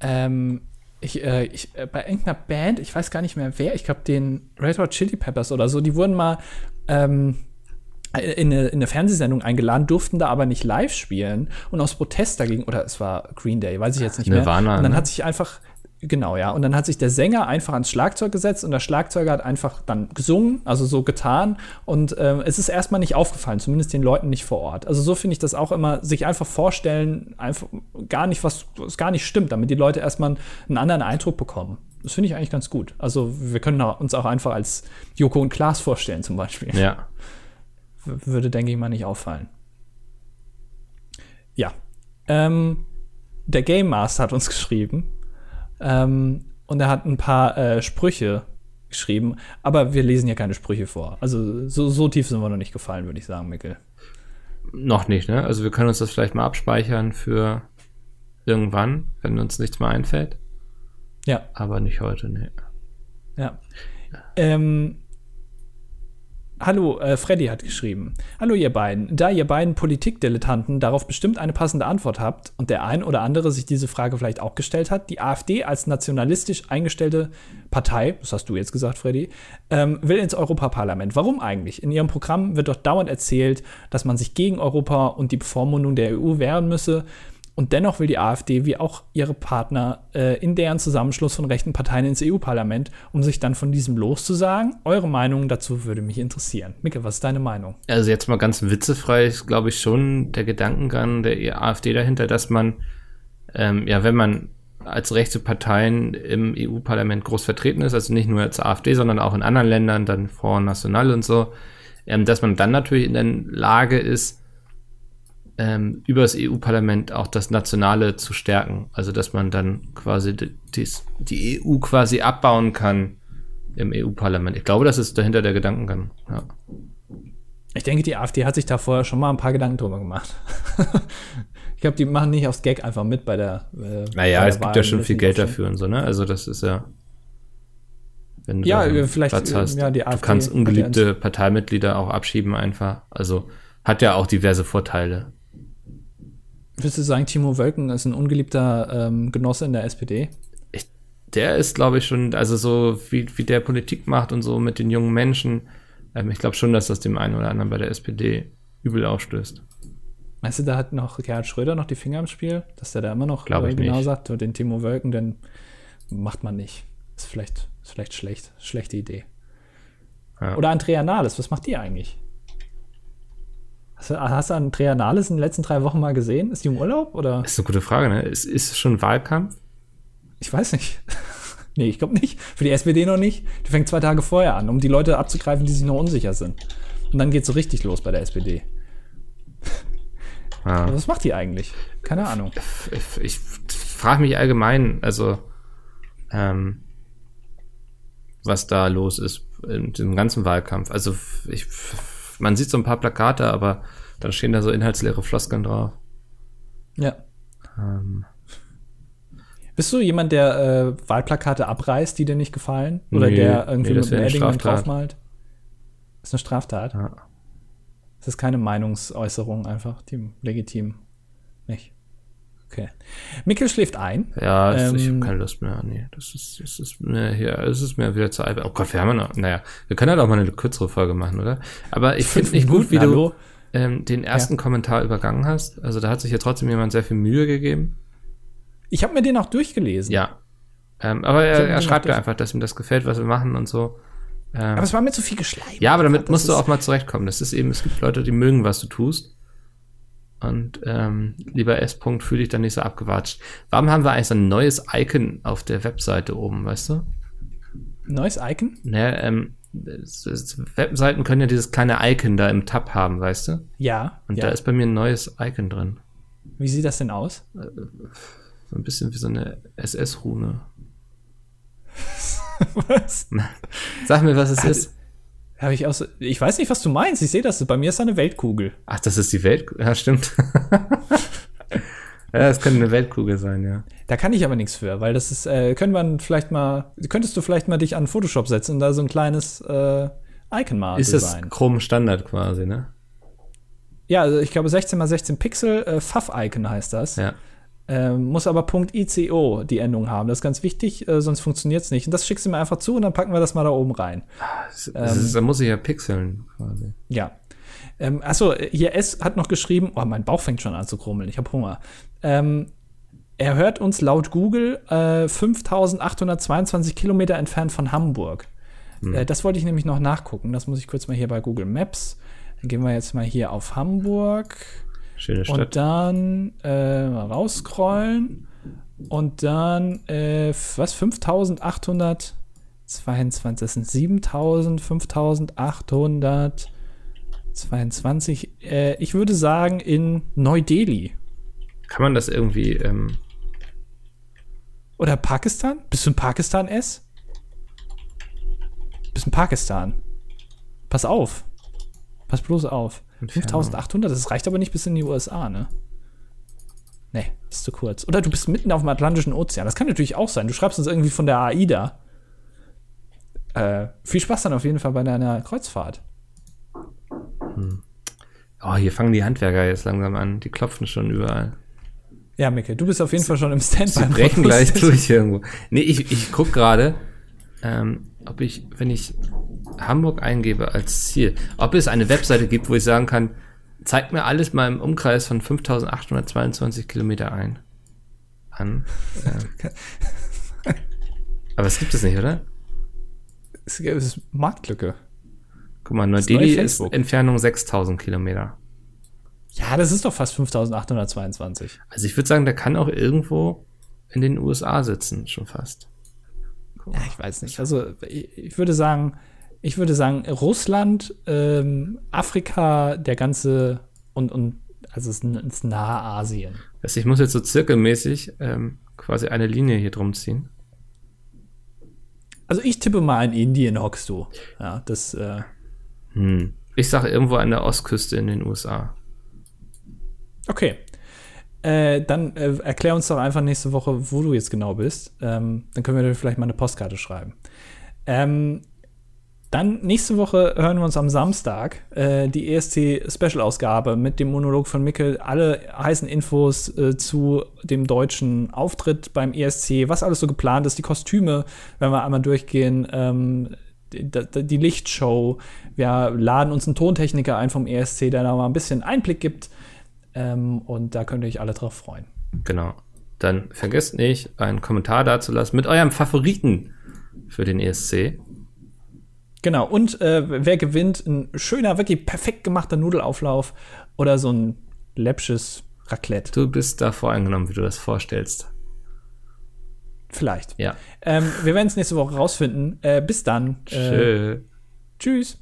Ähm, ich, äh, ich, äh, bei irgendeiner Band, ich weiß gar nicht mehr wer, ich glaube den Red Hot Chili Peppers oder so, die wurden mal ähm, in, eine, in eine Fernsehsendung eingeladen, durften da aber nicht live spielen und aus Protest dagegen, oder es war Green Day, weiß ich jetzt nicht Nirvana, mehr. Und dann ne? hat sich einfach, genau, ja, und dann hat sich der Sänger einfach ans Schlagzeug gesetzt und der Schlagzeuger hat einfach dann gesungen, also so getan und ähm, es ist erstmal nicht aufgefallen, zumindest den Leuten nicht vor Ort. Also so finde ich das auch immer, sich einfach vorstellen, einfach gar nicht, was, was gar nicht stimmt, damit die Leute erstmal einen anderen Eindruck bekommen. Das finde ich eigentlich ganz gut. Also wir können uns auch einfach als Joko und Klaas vorstellen zum Beispiel Ja. würde, denke ich mal, nicht auffallen. Ja. Ähm, der Game Master hat uns geschrieben. Ähm, und er hat ein paar äh, Sprüche geschrieben. Aber wir lesen ja keine Sprüche vor. Also so, so tief sind wir noch nicht gefallen, würde ich sagen, Mikkel. Noch nicht, ne? Also wir können uns das vielleicht mal abspeichern für irgendwann, wenn uns nichts mehr einfällt. Ja, Aber nicht heute, ne. ja. Ähm, Hallo, äh, Freddy hat geschrieben. Hallo ihr beiden. Da ihr beiden Politikdilettanten darauf bestimmt eine passende Antwort habt und der ein oder andere sich diese Frage vielleicht auch gestellt hat, die AfD als nationalistisch eingestellte Partei, das hast du jetzt gesagt, Freddy, ähm, will ins Europaparlament. Warum eigentlich? In ihrem Programm wird doch dauernd erzählt, dass man sich gegen Europa und die Bevormundung der EU wehren müsse. Und dennoch will die AfD, wie auch ihre Partner, äh, in deren Zusammenschluss von rechten Parteien ins EU-Parlament, um sich dann von diesem loszusagen. Eure Meinung dazu würde mich interessieren. Micke, was ist deine Meinung? Also jetzt mal ganz witzefrei ist, glaube ich, schon der Gedankengang der AfD dahinter, dass man, ähm, ja, wenn man als rechte Parteien im EU-Parlament groß vertreten ist, also nicht nur als AfD, sondern auch in anderen Ländern, dann Front National und so, ähm, dass man dann natürlich in der Lage ist, ähm, über das EU-Parlament auch das Nationale zu stärken. Also dass man dann quasi die, die EU quasi abbauen kann im EU-Parlament. Ich glaube, das ist dahinter der Gedankengang. Ja. Ich denke, die AfD hat sich da vorher schon mal ein paar Gedanken drüber gemacht. (laughs) ich glaube, die machen nicht aufs Gag einfach mit bei der. Äh, bei Naja, der es gibt Wahl. ja schon viel Geld dafür und so, ne? Also das ist ja. Wenn du Ja, äh, vielleicht, Platz äh, hast, ja, die du AfD kannst hat ja ungeliebte Parteimitglieder auch abschieben einfach. Also hat ja auch diverse Vorteile. Würdest du sagen, Timo Wölken ist ein ungeliebter ähm, Genosse in der SPD? Der ist, glaube ich, schon, also so wie, wie der Politik macht und so mit den jungen Menschen. Ähm, ich glaube schon, dass das dem einen oder anderen bei der SPD übel aufstößt. Meinst du, da hat noch Gerhard Schröder noch die Finger im Spiel? Dass der da immer noch Glaub ich genau nicht. sagt, den Timo Wölken, den macht man nicht. Ist vielleicht, ist vielleicht schlecht. Schlechte Idee. Ja. Oder Andrea Nahles, was macht die eigentlich? Hast du, hast du Andrea Nahles in den letzten drei Wochen mal gesehen? Ist die im Urlaub? Oder? Ist eine gute Frage, ne? Ist, ist es schon Wahlkampf? Ich weiß nicht. (laughs) nee, ich glaube nicht. Für die SPD noch nicht. Die fängt zwei Tage vorher an, um die Leute abzugreifen, die sich noch unsicher sind. Und dann geht es so richtig los bei der SPD. Ja. Was macht die eigentlich? Keine Ahnung. Ich, ich frage mich allgemein, also ähm, was da los ist in dem ganzen Wahlkampf. Also ich, man sieht so ein paar Plakate, aber dann stehen da so inhaltsleere Floskeln drauf. Ja. Ähm, Bist du jemand, der äh, Wahlplakate abreißt, die dir nicht gefallen? Oder Nee, der irgendwie nee, das mit einem eine Edding draufmalt? Das ist eine Straftat. ja. Das ist keine Meinungsäußerung einfach, die legitim. Okay. Mikkel schläft ein. Ja, es- ich Ähm, habe keine Lust mehr. Nee, das ist, das ist mir hier, es ist mir wieder zu albern. Oh Gott, wir haben ja noch, naja, wir können halt auch mal eine kürzere Folge machen, oder? Aber ich finde nicht gut, wie Hallo? du ähm, den ersten Kommentar übergangen hast. Also da hat sich ja trotzdem jemand sehr viel Mühe gegeben. Ich habe mir den auch durchgelesen. Ja. Ähm, aber er, er schreibt ja einfach, dass ihm das gefällt, was wir machen und so. Ähm, Aber es war mir zu viel geschleimt. ja, aber damit musst du auch mal zurechtkommen. Das ist eben, es gibt Leute, die mögen, was du tust. Und ähm, lieber S. -Punkt, fühl dich dann nicht so abgewatscht. Warum haben wir eigentlich so ein neues Icon auf der Webseite oben, weißt du? Neues Icon? Ne, ähm, Webseiten können ja dieses kleine Icon da im Tab haben, weißt du? Ja. Und ja. da ist bei mir ein neues Icon drin. Wie sieht das denn aus? So ein bisschen wie so eine SS-Rune. (laughs) Was? (laughs) Sag mir, was es Also- ist. Habe ich auch so, ich weiß nicht, was du meinst. Ich sehe das. Bei mir ist da eine Weltkugel. Ach, das ist die Welt. Ja, stimmt. (laughs) ja, das könnte eine Weltkugel sein, ja. Da kann ich aber nichts für, weil das ist, äh, können wir vielleicht mal, könntest du vielleicht mal dich an Photoshop setzen und da so ein kleines äh, Icon mal Ist das. Chrome Standard quasi, ne? Ja, also ich glaube 16 mal 16 Pixel, äh, Pfaff-Icon heißt das. Ja. Ähm, muss aber .ico die Endung haben. Das ist ganz wichtig, äh, sonst funktioniert es nicht. Und das schickst du mir einfach zu und dann packen wir das mal da oben rein. Das, das ist, da muss ich ja pixeln quasi. Ja. Ähm, achso, hier S hat noch geschrieben, oh, mein Bauch fängt schon an zu krummeln, ich habe Hunger. Ähm, er hört uns laut Google äh, 5822 Kilometer entfernt von Hamburg. Äh, das wollte ich nämlich noch nachgucken. Das muss ich kurz mal hier bei Google Maps. Dann gehen wir jetzt mal hier auf Hamburg Schöne Stadt. und dann äh, rausscrollen und dann äh, was? 5822 das sind 7000 5822 äh, ich würde sagen in Neu-Delhi. Kann man das irgendwie, ähm, oder Pakistan? Bist du in Pakistan S bist in Pakistan? Pass auf. Pass bloß auf. 5800 das reicht aber nicht bis in die USA ne Nee, ist zu kurz. Oder du bist mitten auf dem Atlantischen Ozean. Das kann natürlich auch sein. Du schreibst uns irgendwie von der AIDA. Äh, viel Spaß dann auf jeden Fall bei deiner Kreuzfahrt. oh, hier fangen die Handwerker jetzt langsam an. Die klopfen schon überall. Ja, Micke, du bist auf jeden Fall schon im Standby. Sie brechen gleich (laughs) durch irgendwo. Nee, ich, ich guck gerade, ähm, ob ich, wenn ich Hamburg eingebe als Ziel, ob es eine Webseite gibt, wo ich sagen kann, zeigt mir alles mal im Umkreis von 5822 Kilometer ein. An. Ähm. Aber es gibt es nicht, oder? Es ist Marktlücke. Guck mal, Neu-Delhi ist. Entfernung 6000 Kilometer. Ja, das ist doch fast 5822. Also ich würde sagen, der kann auch irgendwo in den USA sitzen, schon fast. Ja, ich weiß nicht. Also, ich, ich würde sagen, ich würde sagen, Russland, ähm, Afrika, der ganze und, und also es ist, nahe Asien. Also ich muss jetzt so zirkelmäßig ähm, quasi eine Linie hier drum ziehen. Also ich tippe mal in Indien hockst du. Ja, das, äh, Hm. Ich sage irgendwo an der Ostküste in den USA. Okay. Äh, dann äh, erklär uns doch einfach nächste Woche, wo du jetzt genau bist. Ähm, dann können wir dir vielleicht mal eine Postkarte schreiben. Ähm, dann nächste Woche hören wir uns am Samstag äh, die ESC-Special-Ausgabe mit dem Monolog von Mickel. Alle heißen Infos äh, zu dem deutschen Auftritt beim ESC, was alles so geplant ist, die Kostüme, wenn wir einmal durchgehen, ähm, die, die Lichtshow. Wir laden uns einen Tontechniker ein vom ESC, der da mal ein bisschen Einblick gibt. Ähm, und da könnt ihr euch alle drauf freuen. Genau. Dann vergesst nicht, einen Kommentar dazulassen mit eurem Favoriten für den ESC. Genau, und äh, wer gewinnt, ein schöner, wirklich perfekt gemachter Nudelauflauf oder so ein läppsches Raclette. Du bist da voreingenommen, wie du das vorstellst. Vielleicht. Ja. Ähm, wir werden es nächste Woche rausfinden. Äh, bis dann. Äh, Tschö. tschüss.